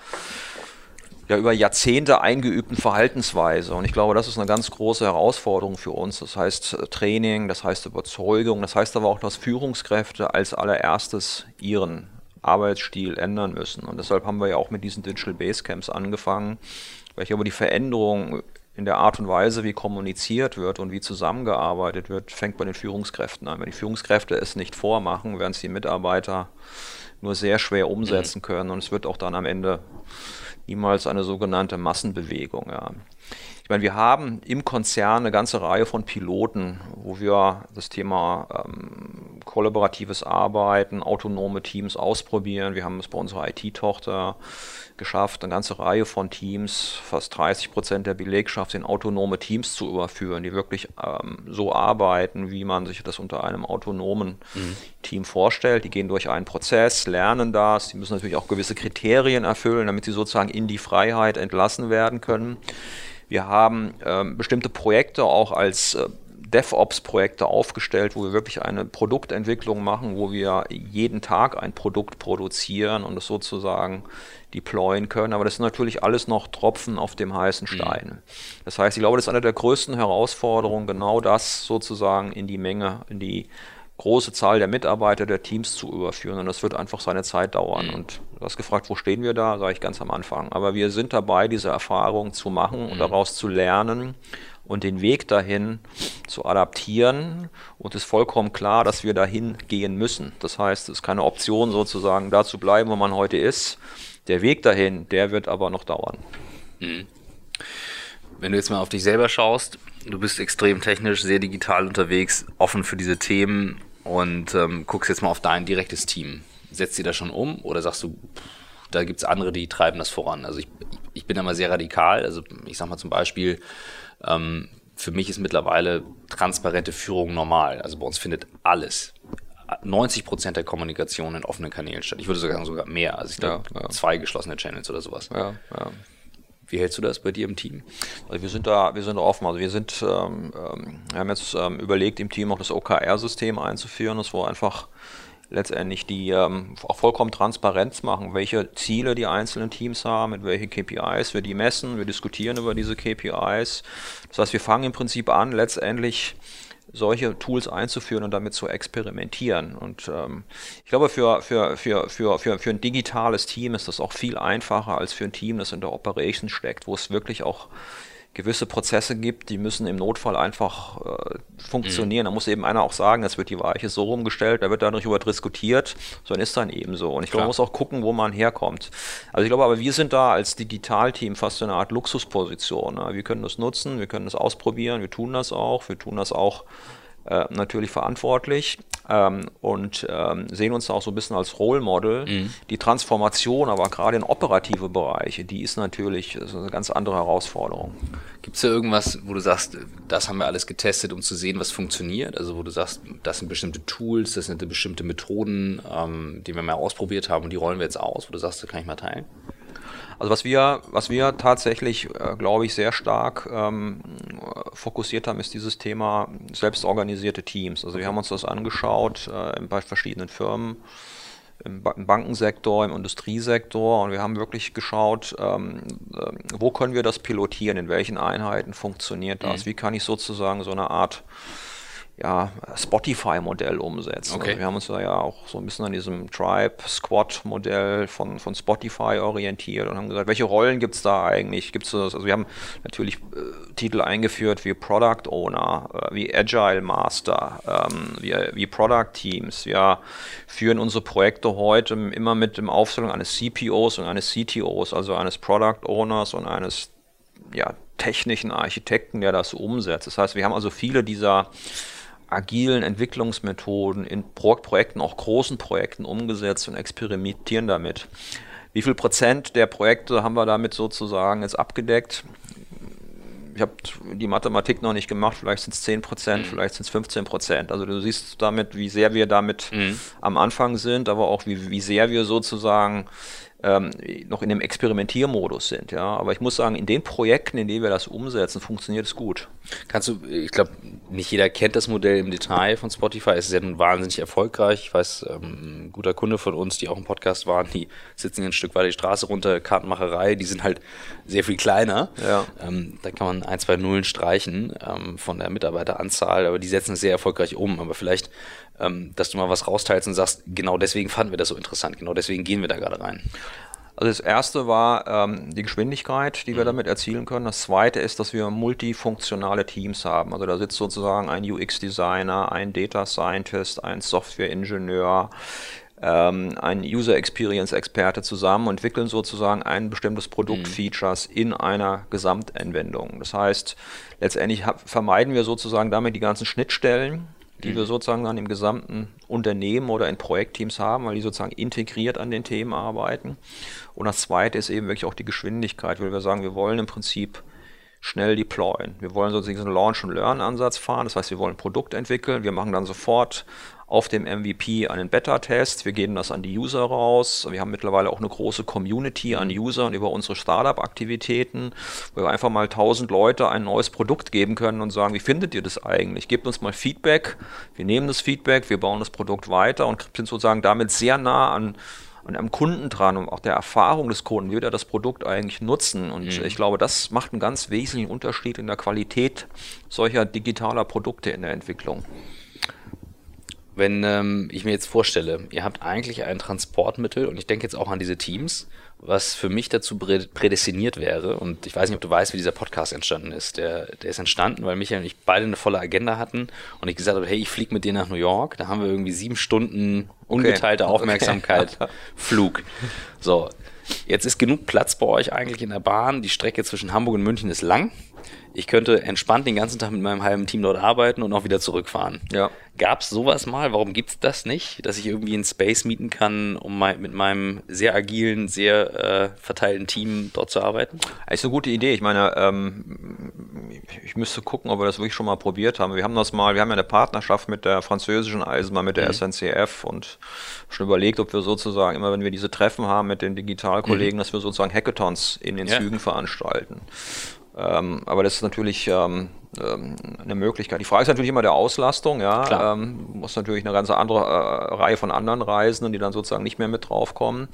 ja, über Jahrzehnte eingeübten Verhaltensweise. Und ich glaube, das ist eine ganz große Herausforderung für uns. Das heißt äh, Training, das heißt Überzeugung, das heißt aber auch, dass Führungskräfte als allererstes ihren Arbeitsstil ändern müssen. Und deshalb haben wir ja auch mit diesen Digital Basecamps angefangen, weil ich aber die Veränderung in der Art und Weise, wie kommuniziert wird und wie zusammengearbeitet wird, fängt bei den Führungskräften an. Wenn die Führungskräfte es nicht vormachen, werden es die Mitarbeiter nur sehr schwer umsetzen mhm. können und es wird auch dann am Ende niemals eine sogenannte Massenbewegung. Ja. Ich meine, wir haben im Konzern eine ganze Reihe von Piloten, wo wir das Thema ähm, kollaboratives Arbeiten, autonome Teams ausprobieren. Wir haben es bei unserer IT-Tochter geschafft, eine ganze Reihe von Teams, fast 30 Prozent der Belegschaft in autonome Teams zu überführen, die wirklich ähm, so arbeiten, wie man sich das unter einem autonomen mhm. Team vorstellt. Die gehen durch einen Prozess, lernen das, die müssen natürlich auch gewisse Kriterien erfüllen, damit sie sozusagen in die Freiheit entlassen werden können. Wir haben ähm, bestimmte Projekte auch als äh, DevOps-Projekte aufgestellt, wo wir wirklich eine Produktentwicklung machen, wo wir jeden Tag ein Produkt produzieren und es sozusagen deployen können. Aber das ist natürlich alles noch Tropfen auf dem heißen mhm. Stein. Das heißt, ich glaube, das ist eine der größten Herausforderungen, genau das sozusagen in die Menge, in die große Zahl der Mitarbeiter der Teams zu überführen. Und das wird einfach seine Zeit dauern. Mhm. Und du hast gefragt, wo stehen wir da? Sage ich ganz am Anfang. Aber wir sind dabei, diese Erfahrung zu machen und mhm. daraus zu lernen und den Weg dahin zu adaptieren. Und es ist vollkommen klar, dass wir dahin gehen müssen. Das heißt, es ist keine Option sozusagen, da zu bleiben, wo man heute ist. Der Weg dahin, der wird aber noch dauern. Mhm. Wenn du jetzt mal auf dich selber schaust, du bist extrem technisch, sehr digital unterwegs, offen für diese Themen und ähm, guckst jetzt mal auf dein direktes Team. Setzt ihr das schon um oder sagst du, da gibt es andere, die treiben das voran? Also ich, ich bin da mal sehr radikal. Also ich sag mal zum Beispiel, ähm, für mich ist mittlerweile transparente Führung normal. Also bei uns findet alles, 90 Prozent der Kommunikation in offenen Kanälen statt. Ich würde sogar sagen, sogar mehr. Also ich glaube, ja, ja. zwei geschlossene Channels oder sowas. Ja, ja. Wie hältst du das bei dir im Team? Also wir sind da, wir sind da offen. Also wir sind, ähm, ähm haben jetzt ähm, überlegt, im Team auch das OKR-System einzuführen, das wo einfach letztendlich die ähm, auch vollkommen Transparenz machen, welche Ziele die einzelnen Teams haben, mit welchen KPIs wir die messen. Wir diskutieren über diese KPIs. Das heißt, wir fangen im Prinzip an, letztendlich solche Tools einzuführen und damit zu experimentieren. Und ähm, ich glaube, für, für, für, für, für, für ein digitales Team ist das auch viel einfacher als für ein Team, das in der Operation steckt, wo es wirklich auch gewisse Prozesse gibt, die müssen im Notfall einfach äh, funktionieren. Mhm. Da muss eben einer auch sagen, es wird die Weiche so rumgestellt, da wird dann darüber diskutiert, sondern ist dann eben so. Und ich glaube, man muss auch gucken, wo man herkommt. Also ich glaube aber, wir sind da als Digitalteam fast in einer Art Luxusposition. Ne? Wir können das nutzen, wir können das ausprobieren, wir tun das auch, wir tun das auch äh, natürlich verantwortlich ähm, und ähm, sehen uns auch so ein bisschen als Role Model. Mhm. Die Transformation, aber gerade in operative Bereiche, die ist natürlich ist eine ganz andere Herausforderung. Gibt es da irgendwas, wo du sagst, das haben wir alles getestet, um zu sehen, was funktioniert? Also wo du sagst, das sind bestimmte Tools, das sind bestimmte Methoden, ähm, die wir mal ausprobiert haben und die rollen wir jetzt aus, wo du sagst, das kann ich mal teilen? Also was wir, was wir tatsächlich, äh, glaube ich, sehr stark ähm, fokussiert haben, ist dieses Thema selbstorganisierte Teams. Also wir haben uns das angeschaut äh, bei verschiedenen Firmen im, Bankensektor, im Industriesektor und wir haben wirklich geschaut, ähm, äh, wo können wir das pilotieren, in welchen Einheiten funktioniert das, mhm. wie kann ich sozusagen so eine Art ja, Spotify-Modell umsetzen. Okay. Also wir haben uns da ja auch so ein bisschen an diesem Tribe-Squad-Modell von, von Spotify orientiert und haben gesagt, welche Rollen gibt es da eigentlich? Gibt's das? Also wir haben natürlich äh, Titel eingeführt wie Product Owner, äh, wie Agile Master, ähm, wie, wie Product Teams. Wir führen unsere Projekte heute immer mit dem Aufstellung eines CPOs und eines CTOs, also eines Product Owners und eines ja, technischen Architekten, der das umsetzt. Das heißt, wir haben also viele dieser agilen Entwicklungsmethoden in Pro Projekten, auch großen Projekten umgesetzt und experimentieren damit. Wie viel Prozent der Projekte haben wir damit sozusagen jetzt abgedeckt? Ich habe die Mathematik noch nicht gemacht, vielleicht sind es 10 Prozent, mhm. vielleicht sind es 15 Prozent. Also du siehst damit, wie sehr wir damit mhm. am Anfang sind, aber auch wie, wie sehr wir sozusagen ähm, noch in dem Experimentiermodus sind. Ja. Aber ich muss sagen, in den Projekten, in denen wir das umsetzen, funktioniert es gut. Kannst du, ich glaube, nicht jeder kennt das Modell im Detail von Spotify. Es ist ja nun wahnsinnig erfolgreich. Ich weiß, ähm, ein guter Kunde von uns, die auch im Podcast waren, die sitzen ein Stück weiter die Straße runter, Kartenmacherei, die sind halt sehr viel kleiner. Ja. Ähm, da kann man ein, zwei Nullen streichen ähm, von der Mitarbeiteranzahl, aber die setzen es sehr erfolgreich um. Aber vielleicht ähm, dass du mal was rausteilst und sagst, genau deswegen fanden wir das so interessant, genau deswegen gehen wir da gerade rein. Also das erste war ähm, die Geschwindigkeit, die wir mhm. damit erzielen können. Das zweite ist, dass wir multifunktionale Teams haben. Also da sitzt sozusagen ein UX-Designer, ein Data Scientist, ein Software-Ingenieur, ähm, ein User Experience-Experte zusammen und entwickeln sozusagen ein bestimmtes Produktfeatures mhm. in einer Gesamtanwendung. Das heißt, letztendlich vermeiden wir sozusagen damit die ganzen Schnittstellen die mhm. wir sozusagen dann im gesamten Unternehmen oder in Projektteams haben, weil die sozusagen integriert an den Themen arbeiten. Und das zweite ist eben wirklich auch die Geschwindigkeit, weil wir sagen, wir wollen im Prinzip schnell deployen. Wir wollen sozusagen einen Launch-and-Learn-Ansatz fahren. Das heißt, wir wollen ein Produkt entwickeln. Wir machen dann sofort auf dem MVP einen Beta-Test. Wir geben das an die User raus. Wir haben mittlerweile auch eine große Community an Usern über unsere Startup-Aktivitäten, wo wir einfach mal 1000 Leute ein neues Produkt geben können und sagen, wie findet ihr das eigentlich? Gebt uns mal Feedback. Wir nehmen das Feedback, wir bauen das Produkt weiter und sind sozusagen damit sehr nah an und am Kunden dran und auch der Erfahrung des Kunden, wie wird er das Produkt eigentlich nutzen. Und mhm. ich glaube, das macht einen ganz wesentlichen Unterschied in der Qualität solcher digitaler Produkte in der Entwicklung. Wenn ähm, ich mir jetzt vorstelle, ihr habt eigentlich ein Transportmittel und ich denke jetzt auch an diese Teams, was für mich dazu prädestiniert wäre. Und ich weiß nicht, ob du weißt, wie dieser Podcast entstanden ist. Der, der ist entstanden, weil Michael und ich beide eine volle Agenda hatten und ich gesagt habe, hey, ich fliege mit dir nach New York. Da haben wir irgendwie sieben Stunden ungeteilte okay. Aufmerksamkeit, okay. Flug. So, jetzt ist genug Platz bei euch eigentlich in der Bahn. Die Strecke zwischen Hamburg und München ist lang. Ich könnte entspannt den ganzen Tag mit meinem halben Team dort arbeiten und auch wieder zurückfahren. Ja. Gab es sowas mal? Warum gibt es das nicht? Dass ich irgendwie einen Space mieten kann, um mein, mit meinem sehr agilen, sehr äh, verteilten Team dort zu arbeiten? Das ist eine gute Idee. Ich meine, ähm, ich müsste gucken, ob wir das wirklich schon mal probiert haben. Wir haben das mal, wir haben ja eine Partnerschaft mit der französischen Eisenbahn, mit der mhm. SNCF und schon überlegt, ob wir sozusagen, immer wenn wir diese Treffen haben mit den Digitalkollegen, mhm. dass wir sozusagen Hackathons in den ja. Zügen veranstalten. Ähm, aber das ist natürlich ähm, eine Möglichkeit. Die Frage ist natürlich immer der Auslastung. Ja, ähm, muss natürlich eine ganz andere äh, Reihe von anderen Reisenden, die dann sozusagen nicht mehr mit draufkommen.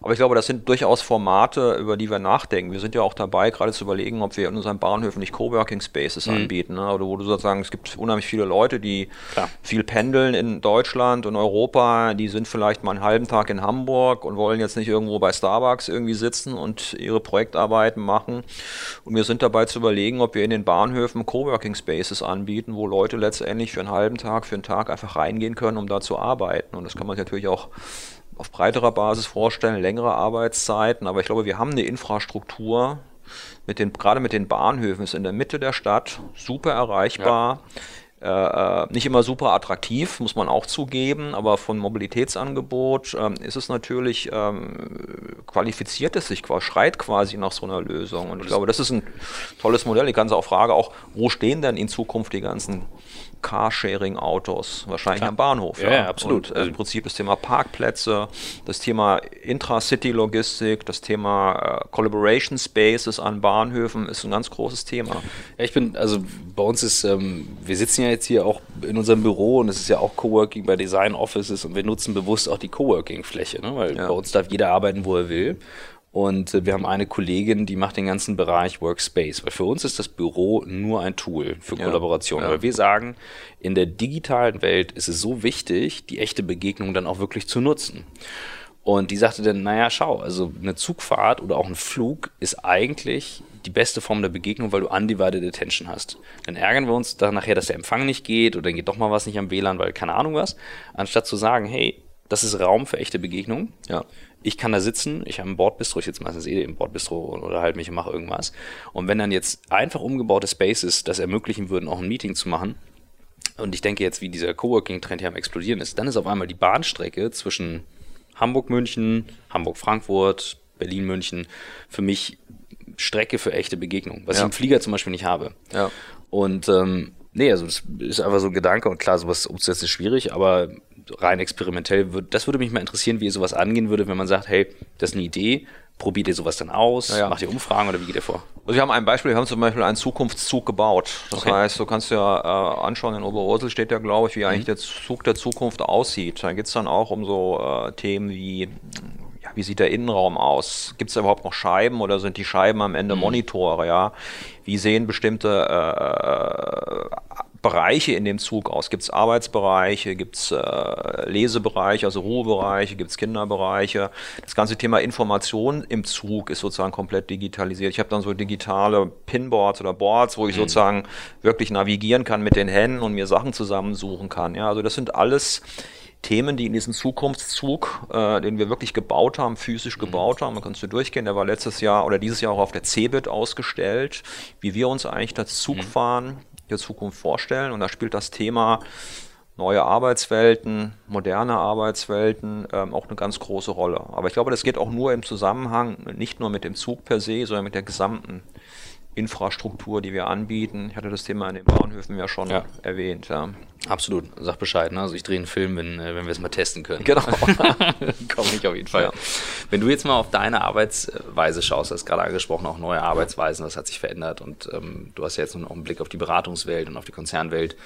Aber ich glaube, das sind durchaus Formate, über die wir nachdenken. Wir sind ja auch dabei, gerade zu überlegen, ob wir in unseren Bahnhöfen nicht Coworking Spaces mhm. anbieten. Ne? Oder wo du sozusagen, es gibt unheimlich viele Leute, die Klar. viel pendeln in Deutschland und Europa. Die sind vielleicht mal einen halben Tag in Hamburg und wollen jetzt nicht irgendwo bei Starbucks irgendwie sitzen und ihre Projektarbeiten machen. Und wir sind dabei zu überlegen, ob wir in den Bahnhöfen Coworking Coworking Spaces anbieten, wo Leute letztendlich für einen halben Tag, für einen Tag einfach reingehen können, um da zu arbeiten. Und das kann man sich natürlich auch auf breiterer Basis vorstellen, längere Arbeitszeiten. Aber ich glaube, wir haben eine Infrastruktur, mit den, gerade mit den Bahnhöfen, ist in der Mitte der Stadt super erreichbar. Ja äh, äh, nicht immer super attraktiv, muss man auch zugeben, aber von Mobilitätsangebot ähm, ist es natürlich, ähm, qualifiziert es sich, schreit quasi nach so einer Lösung. Und ich glaube, das ist ein tolles Modell. Die ganze Frage auch, wo stehen denn in Zukunft die ganzen Carsharing-Autos, wahrscheinlich Klar. am Bahnhof. Ja, ja absolut. Und, äh, Im Prinzip das Thema Parkplätze, das Thema Intra-City-Logistik, das Thema äh, Collaboration Spaces an Bahnhöfen ist ein ganz großes Thema. Ja, ich bin, also bei uns ist, ähm, wir sitzen ja jetzt hier auch in unserem Büro und es ist ja auch Coworking bei Design Offices und wir nutzen bewusst auch die Coworking-Fläche, ne? weil ja. bei uns darf jeder arbeiten, wo er will. Und äh, wir haben eine Kollegin, die macht den ganzen Bereich Workspace, weil für uns ist das Büro nur ein Tool für ja, Kollaboration. Ja. Weil wir sagen, in der digitalen Welt ist es so wichtig, die echte Begegnung dann auch wirklich zu nutzen. Und die sagte dann, naja, schau, also eine Zugfahrt oder auch ein Flug ist eigentlich die beste Form der Begegnung, weil du undivided attention hast. Dann ärgern wir uns dann nachher, dass der Empfang nicht geht oder dann geht doch mal was nicht am WLAN, weil keine Ahnung was. Anstatt zu sagen, hey, das ist Raum für echte Begegnung. Ja ich kann da sitzen, ich habe ein Bordbistro, ich sitze meistens eh im Bordbistro oder halt mich und mache irgendwas. Und wenn dann jetzt einfach umgebaute Spaces das ermöglichen würden, auch ein Meeting zu machen, und ich denke jetzt, wie dieser Coworking-Trend hier am explodieren ist, dann ist auf einmal die Bahnstrecke zwischen Hamburg-München, Hamburg-Frankfurt, Berlin-München für mich Strecke für echte Begegnung, was ja. ich im Flieger zum Beispiel nicht habe. Ja. Und ähm, nee, also das ist einfach so ein Gedanke und klar, sowas umzusetzen ist schwierig, aber rein experimentell, würd, das würde mich mal interessieren, wie ihr sowas angehen würde, wenn man sagt, hey, das ist eine Idee, probiert ihr sowas dann aus, ja, ja. macht ihr Umfragen oder wie geht ihr vor? Also wir haben ein Beispiel, wir haben zum Beispiel einen Zukunftszug gebaut. Das okay. heißt, du kannst ja äh, anschauen, in Oberursel steht ja, glaube ich, wie eigentlich mhm. der Zug der Zukunft aussieht. Da geht es dann auch um so äh, Themen wie ja, wie sieht der Innenraum aus? Gibt es da überhaupt noch Scheiben oder sind die Scheiben am Ende mhm. Monitore? Ja? Wie sehen bestimmte äh, Bereiche in dem Zug aus? Gibt es Arbeitsbereiche, gibt es äh, Lesebereiche, also Ruhebereiche, gibt es Kinderbereiche? Das ganze Thema Information im Zug ist sozusagen komplett digitalisiert. Ich habe dann so digitale Pinboards oder Boards, wo ich mhm. sozusagen wirklich navigieren kann mit den Händen und mir Sachen zusammensuchen kann. Ja, also das sind alles Themen, die in diesem Zukunftszug, äh, den wir wirklich gebaut haben, physisch mhm. gebaut haben, da kannst du durchgehen, der war letztes Jahr oder dieses Jahr auch auf der CeBIT ausgestellt, wie wir uns eigentlich das Zugfahren mhm der Zukunft vorstellen. Und da spielt das Thema neue Arbeitswelten, moderne Arbeitswelten ähm, auch eine ganz große Rolle. Aber ich glaube, das geht auch nur im Zusammenhang, nicht nur mit dem Zug per se, sondern mit der gesamten Infrastruktur, die wir anbieten. Ich hatte das Thema in den Bahnhöfen ja schon ja. erwähnt. Ja. Absolut, sag Bescheid. Ne? Also ich drehe einen Film, wenn, äh, wenn wir es mal testen können. Genau. Komme ich auf jeden Fall. Ja. Wenn du jetzt mal auf deine Arbeitsweise schaust, hast gerade angesprochen, auch neue Arbeitsweisen, das hat sich verändert und ähm, du hast ja jetzt noch einen Blick auf die Beratungswelt und auf die Konzernwelt.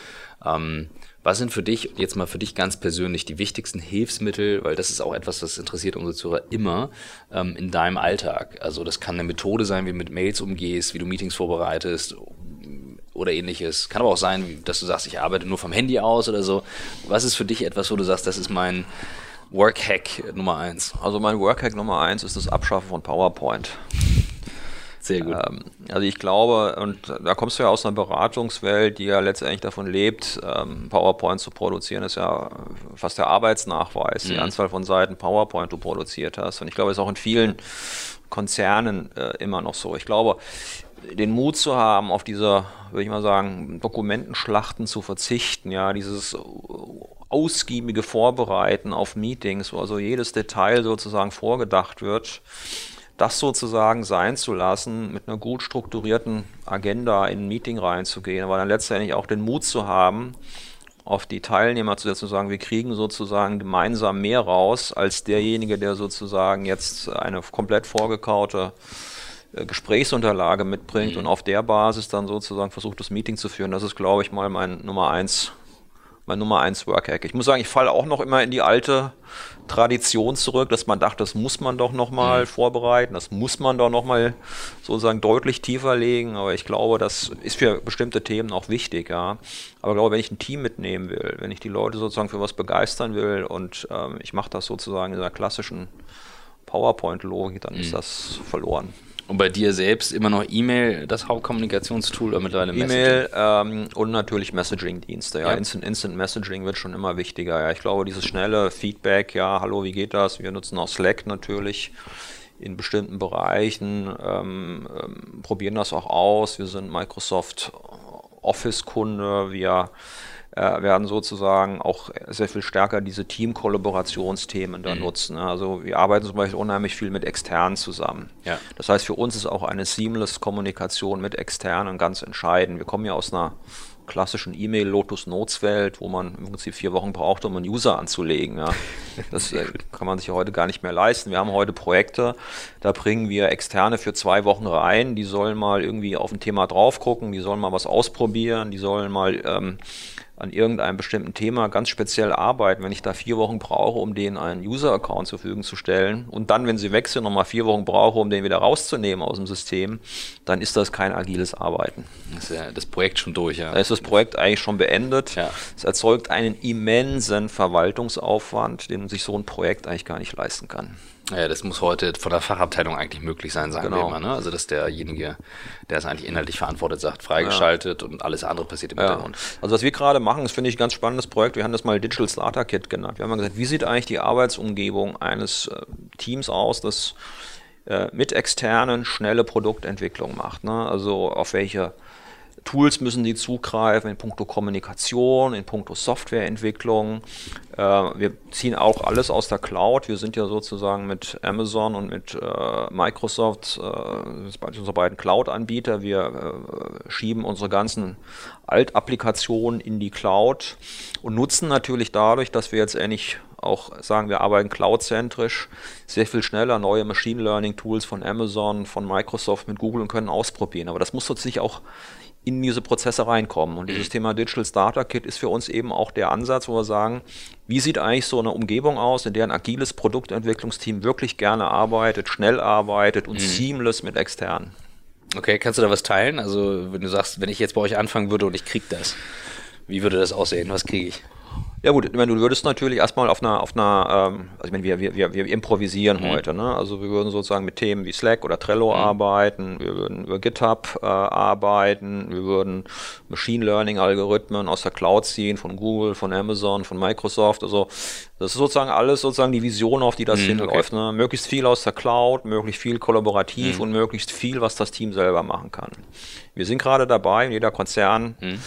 Ähm, was sind für dich, jetzt mal für dich ganz persönlich, die wichtigsten Hilfsmittel, weil das ist auch etwas, das interessiert unsere Zuhörer immer, ähm, in deinem Alltag? Also das kann eine Methode sein, wie du mit Mails umgehst, wie du Meetings vorbereitest oder ähnliches. Kann aber auch sein, dass du sagst, ich arbeite nur vom Handy aus oder so. Was ist für dich etwas, wo du sagst, das ist mein Workhack Nummer eins? Also mein Workhack Nummer eins ist das Abschaffen von PowerPoint. Sehr gut. Ähm, also ich glaube, und da kommst du ja aus einer Beratungswelt, die ja letztendlich davon lebt, ähm, PowerPoint zu produzieren, ist ja fast der Arbeitsnachweis, mhm. die Anzahl von Seiten PowerPoint du produziert hast. Und ich glaube, es ist auch in vielen Konzernen äh, immer noch so. Ich glaube, den Mut zu haben, auf diese, würde ich mal sagen, Dokumentenschlachten zu verzichten, ja, dieses ausgiebige Vorbereiten auf Meetings, wo also jedes Detail sozusagen vorgedacht wird, das sozusagen sein zu lassen, mit einer gut strukturierten Agenda in ein Meeting reinzugehen, aber dann letztendlich auch den Mut zu haben, auf die Teilnehmer zu setzen, zu sagen, wir kriegen sozusagen gemeinsam mehr raus, als derjenige, der sozusagen jetzt eine komplett vorgekaute äh, Gesprächsunterlage mitbringt mhm. und auf der Basis dann sozusagen versucht, das Meeting zu führen. Das ist, glaube ich, mal mein Nummer eins mein Nummer eins Workhack. Ich muss sagen, ich falle auch noch immer in die alte Tradition zurück, dass man dachte, das muss man doch nochmal mhm. vorbereiten, das muss man doch nochmal sozusagen deutlich tiefer legen. Aber ich glaube, das ist für bestimmte Themen auch wichtig, ja. Aber ich glaube, wenn ich ein Team mitnehmen will, wenn ich die Leute sozusagen für was begeistern will und ähm, ich mache das sozusagen in der klassischen PowerPoint-Logik, dann mhm. ist das verloren. Und bei dir selbst immer noch E-Mail, das Hauptkommunikationstool oder mittlerweile E-Mail ähm, und natürlich Messaging-Dienste. Ja. ja. Instant, Instant Messaging wird schon immer wichtiger. Ja. Ich glaube, dieses schnelle Feedback, ja, hallo, wie geht das? Wir nutzen auch Slack natürlich in bestimmten Bereichen, ähm, ähm, probieren das auch aus. Wir sind Microsoft Office-Kunde. Wir äh, werden sozusagen auch sehr viel stärker diese Team-Kollaborationsthemen da mhm. nutzen. Also wir arbeiten zum Beispiel unheimlich viel mit externen zusammen. Ja. Das heißt, für uns ist auch eine seamless Kommunikation mit externen ganz entscheidend. Wir kommen ja aus einer klassischen E-Mail Lotus Notes Welt, wo man im Prinzip vier Wochen braucht, um einen User anzulegen. Ja. Das äh, kann man sich ja heute gar nicht mehr leisten. Wir haben heute Projekte, da bringen wir Externe für zwei Wochen rein, die sollen mal irgendwie auf ein Thema drauf gucken, die sollen mal was ausprobieren, die sollen mal ähm, an irgendeinem bestimmten Thema ganz speziell arbeiten, wenn ich da vier Wochen brauche, um denen einen User-Account zur Verfügung zu stellen und dann, wenn sie wechseln, nochmal vier Wochen brauche, um den wieder rauszunehmen aus dem System, dann ist das kein agiles Arbeiten. Das ist ja das Projekt schon durch, ja. Da ist das Projekt eigentlich schon beendet. Ja. Es erzeugt einen immensen Verwaltungsaufwand, den sich so ein Projekt eigentlich gar nicht leisten kann. Ja, das muss heute von der Fachabteilung eigentlich möglich sein, sagen genau. wir immer. Ne? Also, dass derjenige, der es eigentlich inhaltlich verantwortet, sagt, freigeschaltet ja. und alles andere passiert im ja. Hintergrund. Also, was wir gerade machen, das finde ich ein ganz spannendes Projekt. Wir haben das mal Digital Starter Kit genannt. Wir haben mal gesagt, wie sieht eigentlich die Arbeitsumgebung eines äh, Teams aus, das äh, mit externen schnelle Produktentwicklung macht? Ne? Also, auf welche Tools müssen die zugreifen in puncto Kommunikation, in puncto Softwareentwicklung. Äh, wir ziehen auch alles aus der Cloud. Wir sind ja sozusagen mit Amazon und mit äh, Microsoft, äh, unsere beiden Cloud-Anbieter. Wir äh, schieben unsere ganzen Altapplikationen in die Cloud und nutzen natürlich dadurch, dass wir jetzt ähnlich auch sagen, wir arbeiten cloud-zentrisch, sehr viel schneller neue Machine Learning Tools von Amazon, von Microsoft mit Google und können ausprobieren. Aber das muss sich auch in diese Prozesse reinkommen. Und dieses Thema Digital Starter Kit ist für uns eben auch der Ansatz, wo wir sagen, wie sieht eigentlich so eine Umgebung aus, in der ein agiles Produktentwicklungsteam wirklich gerne arbeitet, schnell arbeitet und mhm. seamless mit externen. Okay, kannst du da was teilen? Also wenn du sagst, wenn ich jetzt bei euch anfangen würde und ich kriege das, wie würde das aussehen? Was kriege ich? Ja gut, ich meine, du würdest natürlich erstmal auf einer, auf einer ähm, also ich meine, wir, wir, wir improvisieren mhm. heute, ne? Also wir würden sozusagen mit Themen wie Slack oder Trello mhm. arbeiten, wir würden über GitHub äh, arbeiten, wir würden Machine Learning Algorithmen aus der Cloud ziehen, von Google, von Amazon, von Microsoft. Also das ist sozusagen alles sozusagen die Vision, auf die das mhm, hinläuft. Okay. Ne? Möglichst viel aus der Cloud, möglichst viel kollaborativ mhm. und möglichst viel, was das Team selber machen kann. Wir sind gerade dabei, jeder Konzern mhm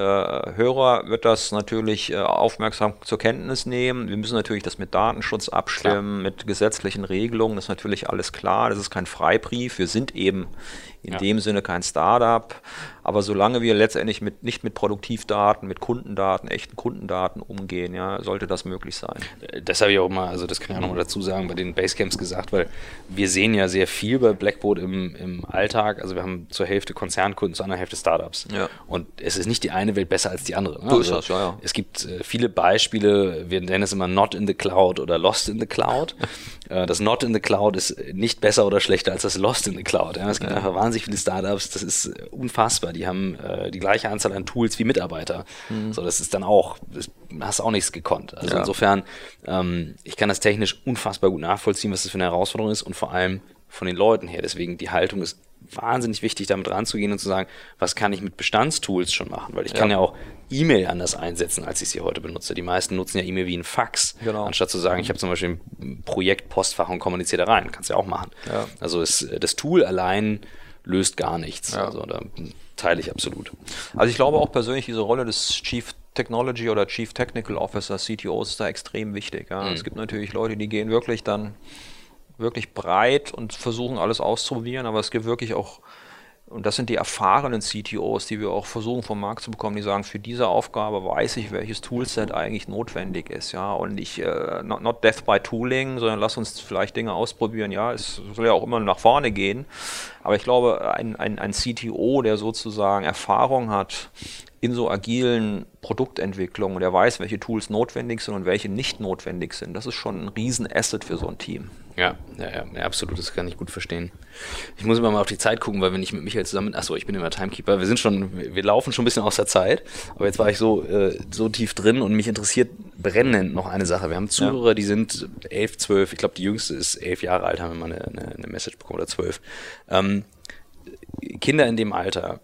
Hörer wird das natürlich äh, aufmerksam zur Kenntnis nehmen. Wir müssen natürlich das mit Datenschutz abstimmen, klar. mit gesetzlichen Regelungen. Das ist natürlich alles klar. Das ist kein Freibrief. Wir sind eben in ja. dem Sinne kein Startup. Aber solange wir letztendlich mit, nicht mit Produktivdaten, mit Kundendaten, echten Kundendaten umgehen, ja, sollte das möglich sein. Das habe ich auch mal, also das kann ich auch nochmal dazu sagen, bei den Basecamps gesagt, weil wir sehen ja sehr viel bei Blackboard im, im Alltag. Also wir haben zur Hälfte Konzernkunden, zur anderen Hälfte Startups. Ja. Und es ist nicht die eine Welt besser als die andere. Ne? Also das, ja, ja. Es gibt äh, viele Beispiele, wir nennen es immer Not in the Cloud oder Lost in the Cloud. äh, das Not in the Cloud ist nicht besser oder schlechter als das Lost in the Cloud. Es gibt einfach wahnsinnig viele Startups, das ist unfassbar die haben äh, die gleiche Anzahl an Tools wie Mitarbeiter. Mhm. So, das ist dann auch, das hast auch nichts gekonnt. Also ja. insofern, ähm, ich kann das technisch unfassbar gut nachvollziehen, was das für eine Herausforderung ist und vor allem von den Leuten her. Deswegen die Haltung ist wahnsinnig wichtig, damit ranzugehen und zu sagen, was kann ich mit Bestandstools schon machen? Weil ich ja. kann ja auch E-Mail anders einsetzen, als ich sie heute benutze. Die meisten nutzen ja E-Mail wie ein Fax, genau. anstatt zu sagen, ich habe zum Beispiel ein Projekt Postfach und kommuniziere da rein. Kannst du ja auch machen. Ja. Also ist, das Tool allein löst gar nichts. Ja. Also da teile ich absolut. Also ich glaube auch persönlich, diese Rolle des Chief Technology oder Chief Technical Officer, CTOs, ist da extrem wichtig. Ja. Mhm. Es gibt natürlich Leute, die gehen wirklich dann wirklich breit und versuchen alles auszuprobieren, aber es gibt wirklich auch und das sind die erfahrenen CTOs, die wir auch versuchen vom Markt zu bekommen, die sagen, für diese Aufgabe weiß ich, welches Toolset eigentlich notwendig ist, ja. Und nicht äh, not, not death by tooling, sondern lass uns vielleicht Dinge ausprobieren. Ja, es soll ja auch immer nach vorne gehen. Aber ich glaube, ein, ein, ein CTO, der sozusagen Erfahrung hat in so agilen Produktentwicklungen der weiß, welche Tools notwendig sind und welche nicht notwendig sind, das ist schon ein Riesenasset für so ein Team. Ja, ja, ja, absolut, das kann ich gut verstehen. Ich muss immer mal auf die Zeit gucken, weil wenn ich mit Michael zusammen, achso, ich bin immer Timekeeper, wir sind schon, wir laufen schon ein bisschen aus der Zeit, aber jetzt war ich so, äh, so tief drin und mich interessiert brennend noch eine Sache. Wir haben Zuhörer, ja. die sind elf, zwölf, ich glaube, die jüngste ist elf Jahre alt, haben wir mal eine, eine, eine Message bekommen oder zwölf. Ähm, Kinder in dem Alter,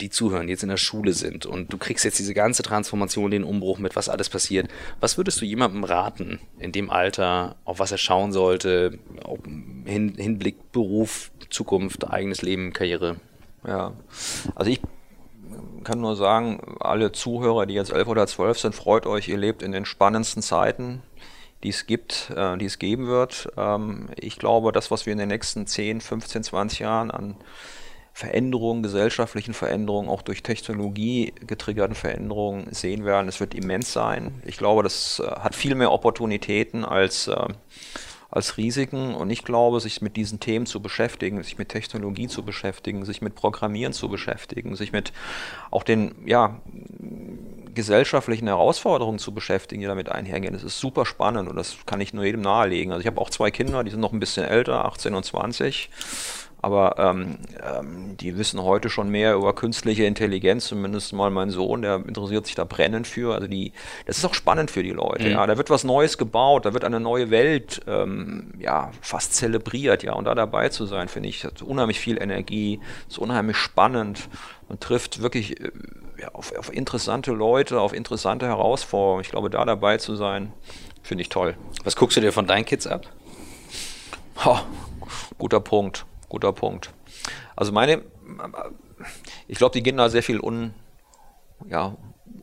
die zuhören, jetzt in der Schule sind und du kriegst jetzt diese ganze Transformation, den Umbruch mit, was alles passiert. Was würdest du jemandem raten in dem Alter, auf was er schauen sollte, Hin, Hinblick Beruf, Zukunft, eigenes Leben, Karriere? Ja, also ich kann nur sagen, alle Zuhörer, die jetzt elf oder zwölf sind, freut euch, ihr lebt in den spannendsten Zeiten, die es gibt, äh, die es geben wird. Ähm, ich glaube, das, was wir in den nächsten 10, 15, 20 Jahren an Veränderungen, gesellschaftlichen Veränderungen, auch durch Technologie getriggerten Veränderungen sehen werden. Es wird immens sein. Ich glaube, das äh, hat viel mehr Opportunitäten als, äh, als Risiken. Und ich glaube, sich mit diesen Themen zu beschäftigen, sich mit Technologie zu beschäftigen, sich mit Programmieren zu beschäftigen, sich mit auch den ja, gesellschaftlichen Herausforderungen zu beschäftigen, die damit einhergehen. Das ist super spannend und das kann ich nur jedem nahelegen. Also ich habe auch zwei Kinder, die sind noch ein bisschen älter, 18 und 20 aber ähm, ähm, die wissen heute schon mehr über künstliche Intelligenz, zumindest mal mein Sohn, der interessiert sich da brennend für. Also die, das ist auch spannend für die Leute. Mhm. Ja, da wird was Neues gebaut, da wird eine neue Welt ähm, ja fast zelebriert, ja, und da dabei zu sein, finde ich, hat unheimlich viel Energie, ist unheimlich spannend und trifft wirklich äh, ja, auf, auf interessante Leute, auf interessante Herausforderungen. Ich glaube, da dabei zu sein, finde ich toll. Was guckst du dir von deinen Kids ab? Ha, guter Punkt guter Punkt. Also meine, ich glaube, die gehen da sehr viel un, ja,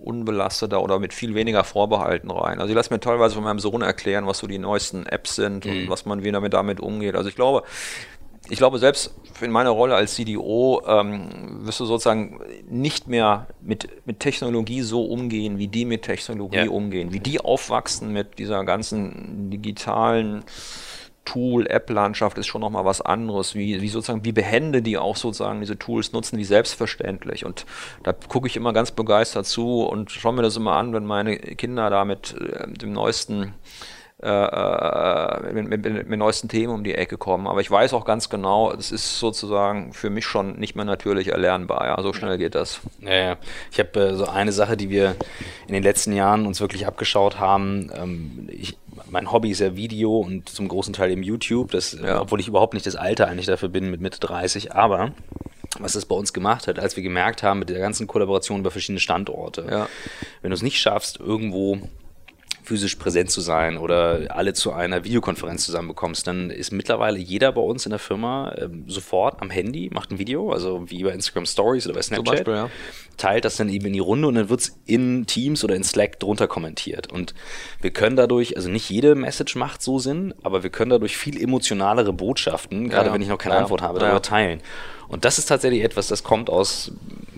unbelasteter oder mit viel weniger Vorbehalten rein. Also ich lasse mir teilweise von meinem Sohn erklären, was so die neuesten Apps sind mhm. und was man wie damit, damit umgeht. Also ich glaube, ich glaube, selbst in meiner Rolle als CDO ähm, wirst du sozusagen nicht mehr mit, mit Technologie so umgehen, wie die mit Technologie ja. umgehen, wie die aufwachsen mit dieser ganzen digitalen Tool, App-Landschaft ist schon nochmal was anderes, wie, wie sozusagen, wie behende die auch sozusagen diese Tools nutzen, wie selbstverständlich. Und da gucke ich immer ganz begeistert zu und schaue mir das immer an, wenn meine Kinder da mit äh, dem neuesten äh, äh, mit, mit, mit, mit, neuesten Themen um die Ecke kommen. Aber ich weiß auch ganz genau, es ist sozusagen für mich schon nicht mehr natürlich erlernbar. Ja, so schnell geht das. Ja, ja. Ich habe äh, so eine Sache, die wir in den letzten Jahren uns wirklich abgeschaut haben. Ähm, ich, mein Hobby ist ja Video und zum großen Teil eben YouTube, das, ja. obwohl ich überhaupt nicht das Alter eigentlich dafür bin mit Mitte 30, aber was das bei uns gemacht hat, als wir gemerkt haben mit der ganzen Kollaboration über verschiedene Standorte. Ja. Wenn du es nicht schaffst, irgendwo physisch präsent zu sein oder alle zu einer Videokonferenz zusammenbekommst, dann ist mittlerweile jeder bei uns in der Firma ähm, sofort am Handy, macht ein Video, also wie bei Instagram Stories oder bei Snapchat, Beispiel, ja. teilt das dann eben in die Runde und dann wird es in Teams oder in Slack drunter kommentiert. Und wir können dadurch, also nicht jede Message macht so Sinn, aber wir können dadurch viel emotionalere Botschaften, gerade ja, wenn ich noch keine Antwort habe, darüber teilen. Und das ist tatsächlich etwas, das kommt aus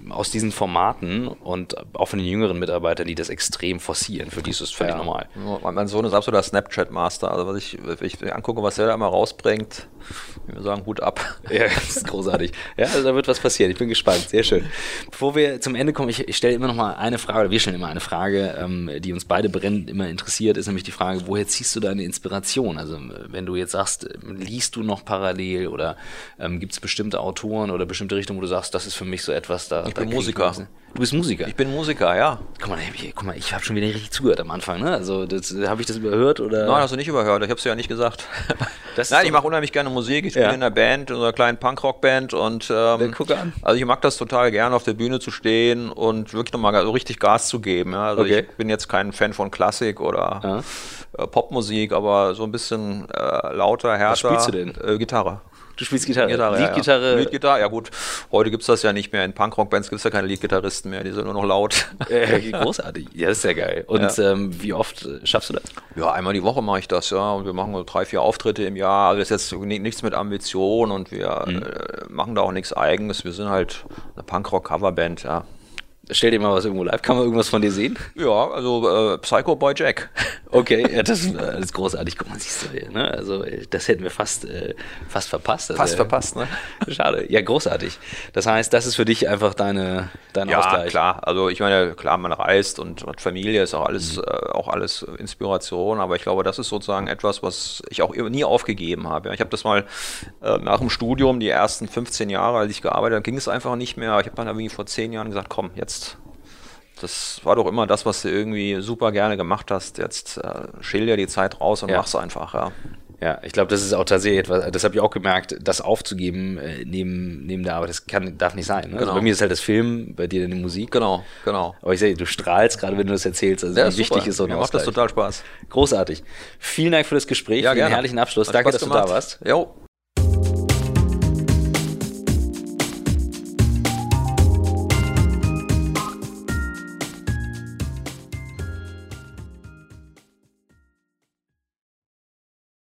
aus diesen Formaten und auch von den jüngeren Mitarbeitern, die das extrem forcieren. Für die ist es völlig ja. normal. Mein Sohn ist absoluter Snapchat-Master. Also, was ich, wenn ich angucke, was er da immer rausbringt, wir sagen Hut ab. Ja, das ist großartig. Ja, also da wird was passieren. Ich bin gespannt. Sehr schön. Bevor wir zum Ende kommen, ich, ich stelle immer noch mal eine Frage, oder wir stellen immer eine Frage, ähm, die uns beide brennend immer interessiert, ist nämlich die Frage, woher ziehst du deine Inspiration? Also, wenn du jetzt sagst, liest du noch parallel oder ähm, gibt es bestimmte Autoren oder bestimmte Richtungen, wo du sagst, das ist für mich so etwas, da, bin Musiker. Du bist Musiker? Ich bin Musiker, ja. Guck mal, ich, guck mal, ich habe schon wieder richtig zugehört am Anfang, ne? Also, habe ich das überhört oder? Nein, hast du nicht überhört. Ich habe es ja nicht gesagt. Nein, so ich mache unheimlich gerne Musik. Ich spiele ja. in einer Band, in einer kleinen Punkrock-Band und ähm, guck an. also ich mag das total gerne, auf der Bühne zu stehen und wirklich nochmal so richtig Gas zu geben. Ja? Also okay. ich bin jetzt kein Fan von Klassik oder ja. äh, Popmusik, aber so ein bisschen äh, lauter, härter. Was spielst du denn? Äh, Gitarre. Du spielst Gitarre. Gitarre Leadgitarre. Ja, Leadgitarre, ja gut. Heute gibt es das ja nicht mehr. In Punkrock-Bands gibt es ja keine Leadgitarristen mehr, die sind nur noch laut. Äh, großartig. Ja, ist ja geil. Und ja. ähm, wie oft äh, schaffst du das? Ja, einmal die Woche mache ich das, ja. Und wir machen so drei, vier Auftritte im Jahr. Also ist jetzt nichts mit Ambition und wir mhm. äh, machen da auch nichts Eigenes. Wir sind halt eine Punkrock-Coverband, ja. Stell dir mal was irgendwo live. Kann man irgendwas von dir sehen? Ja, also äh, Psycho Boy Jack. Okay, ja, das, das ist großartig. Guck mal, siehst du, ne? Also das hätten wir fast, äh, fast verpasst. Also, fast verpasst, ne? Schade. Ja, großartig. Das heißt, das ist für dich einfach deine, dein ja, Ausgleich. Ja, klar. Also ich meine, klar, man reist und hat Familie, ist auch alles, mhm. äh, auch alles Inspiration. Aber ich glaube, das ist sozusagen etwas, was ich auch nie aufgegeben habe. Ich habe das mal äh, nach dem Studium, die ersten 15 Jahre, als ich gearbeitet habe, ging es einfach nicht mehr. Ich habe dann irgendwie vor 10 Jahren gesagt, komm, jetzt jetzt, das war doch immer das, was du irgendwie super gerne gemacht hast. Jetzt äh, schilder die Zeit raus und ja. mach's einfach, ja. Ja, ich glaube, das ist auch tatsächlich etwas, das habe ich auch gemerkt, das aufzugeben äh, neben, neben der Arbeit, das kann, darf nicht sein. Ne? Also genau. Also bei mir ist halt das Film, bei dir dann die Musik. Genau, genau. Aber ich sehe, du strahlst gerade, wenn du das erzählst. Also ja, wie wichtig super. ist so ein Mir macht das total Spaß. Großartig. Vielen Dank für das Gespräch, ja, für gerne. den herrlichen Abschluss. Hat Danke, dass gemacht. du da warst. Jo.